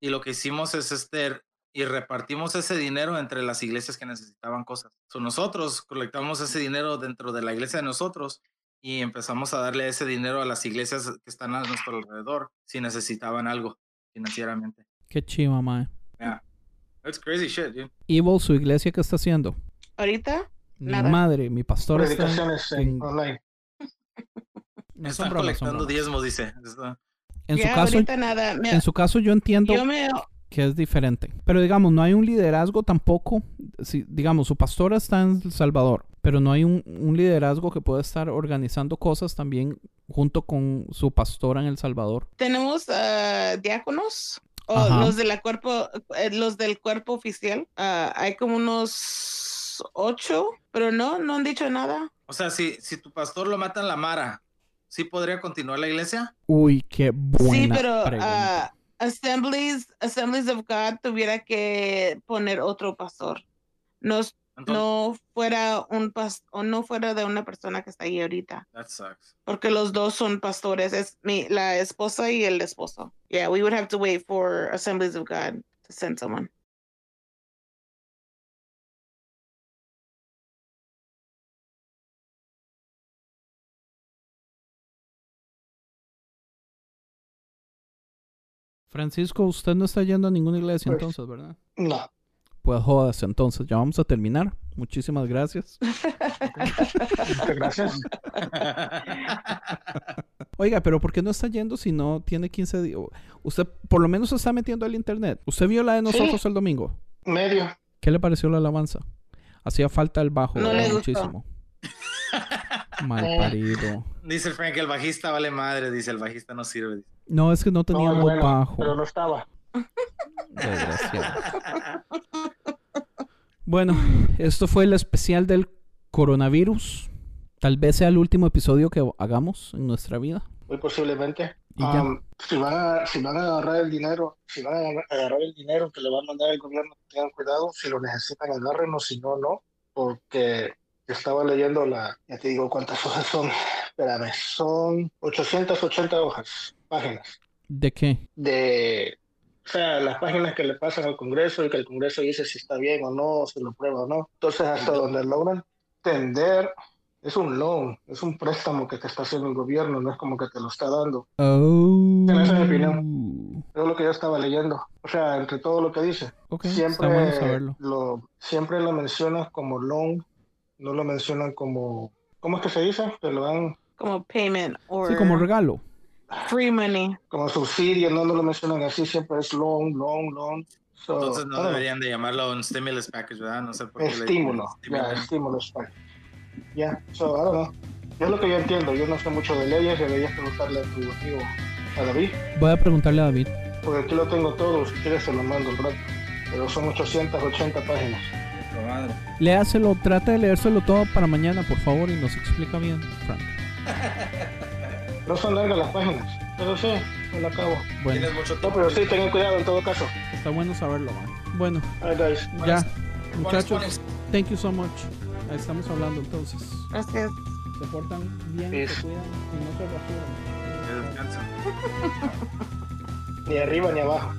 Y lo que hicimos es este, y repartimos ese dinero entre las iglesias que necesitaban cosas. So, nosotros colectamos ese dinero dentro de la iglesia de nosotros y empezamos a darle ese dinero a las iglesias que están a nuestro alrededor si necesitaban algo financieramente. Qué chiva, mae. Yeah. That's crazy shit, dude. Evil, su iglesia, ¿qué está haciendo? Ahorita, Mi Nada. madre, mi pastor está en- en, online. no Están son bromas, son colectando diezmos, dice. Está- En su caso, ahorita nada. Me- en su caso yo entiendo yo me, que es diferente. Pero digamos, no hay un liderazgo tampoco. Si, digamos, su pastora está en El Salvador, pero no hay un, un liderazgo que pueda estar organizando cosas también junto con su pastora en El Salvador. tenemos ah, diáconos o Ajá. los de la cuerpo, eh, los del cuerpo oficial. Ah, hay como unos ocho, pero no, no han dicho nada. O sea, si, si tu pastor lo mata en la mara, ¿sí podría continuar la iglesia? Uy, qué buena sí, pero pregunta. ah, Assemblies, Assemblies of God tuviera que poner otro pastor. No, Entonces, no fuera un pas o no fuera de una persona que está ahí ahorita. that sucks. porque los dos son pastores, es mi, la esposa y el esposo. Yeah, we would have to wait for Assemblies of God to send someone. Francisco, usted no está yendo a ninguna iglesia Pues- entonces, ¿verdad? No. Pues jodas, entonces ya vamos a terminar. Muchísimas gracias. Muchas gracias. Oiga, pero ¿por qué no está yendo si no tiene 15 días? Usted por lo menos se está metiendo al internet. ¿Usted vio la de nosotros el domingo? Medio. ¿Qué le pareció la alabanza? Hacía falta el bajo, No le gustó. muchísimo. (laughs) Mal parido. Dice el Frank, el bajista vale madre, dice el bajista no sirve. dice. No, es que no tenía No, bueno, bajo. pero no estaba. Desgraciado. Bueno, esto fue el especial del coronavirus. Tal vez sea el último episodio que hagamos en nuestra vida. Muy posiblemente. Um, si, van a, si van a agarrar el dinero, si van a agar- agarrar el dinero que le va a mandar el gobierno, tengan cuidado. Si lo necesitan, agárrenlo. Si no, no. Porque estaba leyendo la, ya te digo cuántas hojas son. Espérame, son 880 hojas, páginas. ¿De qué? de, o sea, las páginas que le pasan al Congreso y que el Congreso dice si está bien o no, si lo prueba o no. Entonces, hasta donde logran entender, es un loan, es un préstamo que te está haciendo el gobierno, no es como que te lo está dando. Oh. Esa es mi opinión. Es lo que yo estaba leyendo. O sea, entre todo lo que dice, Ok, siempre bueno lo, siempre lo mencionas como loan, no lo mencionan como, ¿cómo es que se dice? Que lo dan Como payment or Sí, como regalo. Free money. como subsidio, no, no lo mencionan así, siempre es loan, loan, loan. So, Entonces no bueno. deberían de llamarlo un stimulus package, ¿verdad? No sé por qué Estímulo, ya, stimulus. estímulo Spike. Ya, so, I don't know. Es lo que yo entiendo, yo no sé mucho de leyes, deberías preguntarle a tu amigo, a David, Voy a preguntarle a David. porque aquí lo tengo todo, si quieres se lo mando un rato. Pero son 880 páginas. Madre. Léaselo, trate de leérselo todo para mañana, por favor, y nos explica bien, Frank. (laughs) No son largas las páginas, pero sí, me lo acabo. Bueno, Tienes mucho No, tiempo. pero sí, tengan cuidado en todo caso. está bueno saberlo, man. Bueno, guys. ya, muchachos, thank you so much. Ahí estamos hablando entonces. Gracias. Se portan bien, Peace. se cuidan y no se rasuran. Ni arriba ni abajo.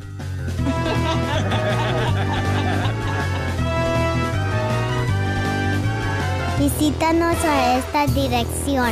Visítanos a esta dirección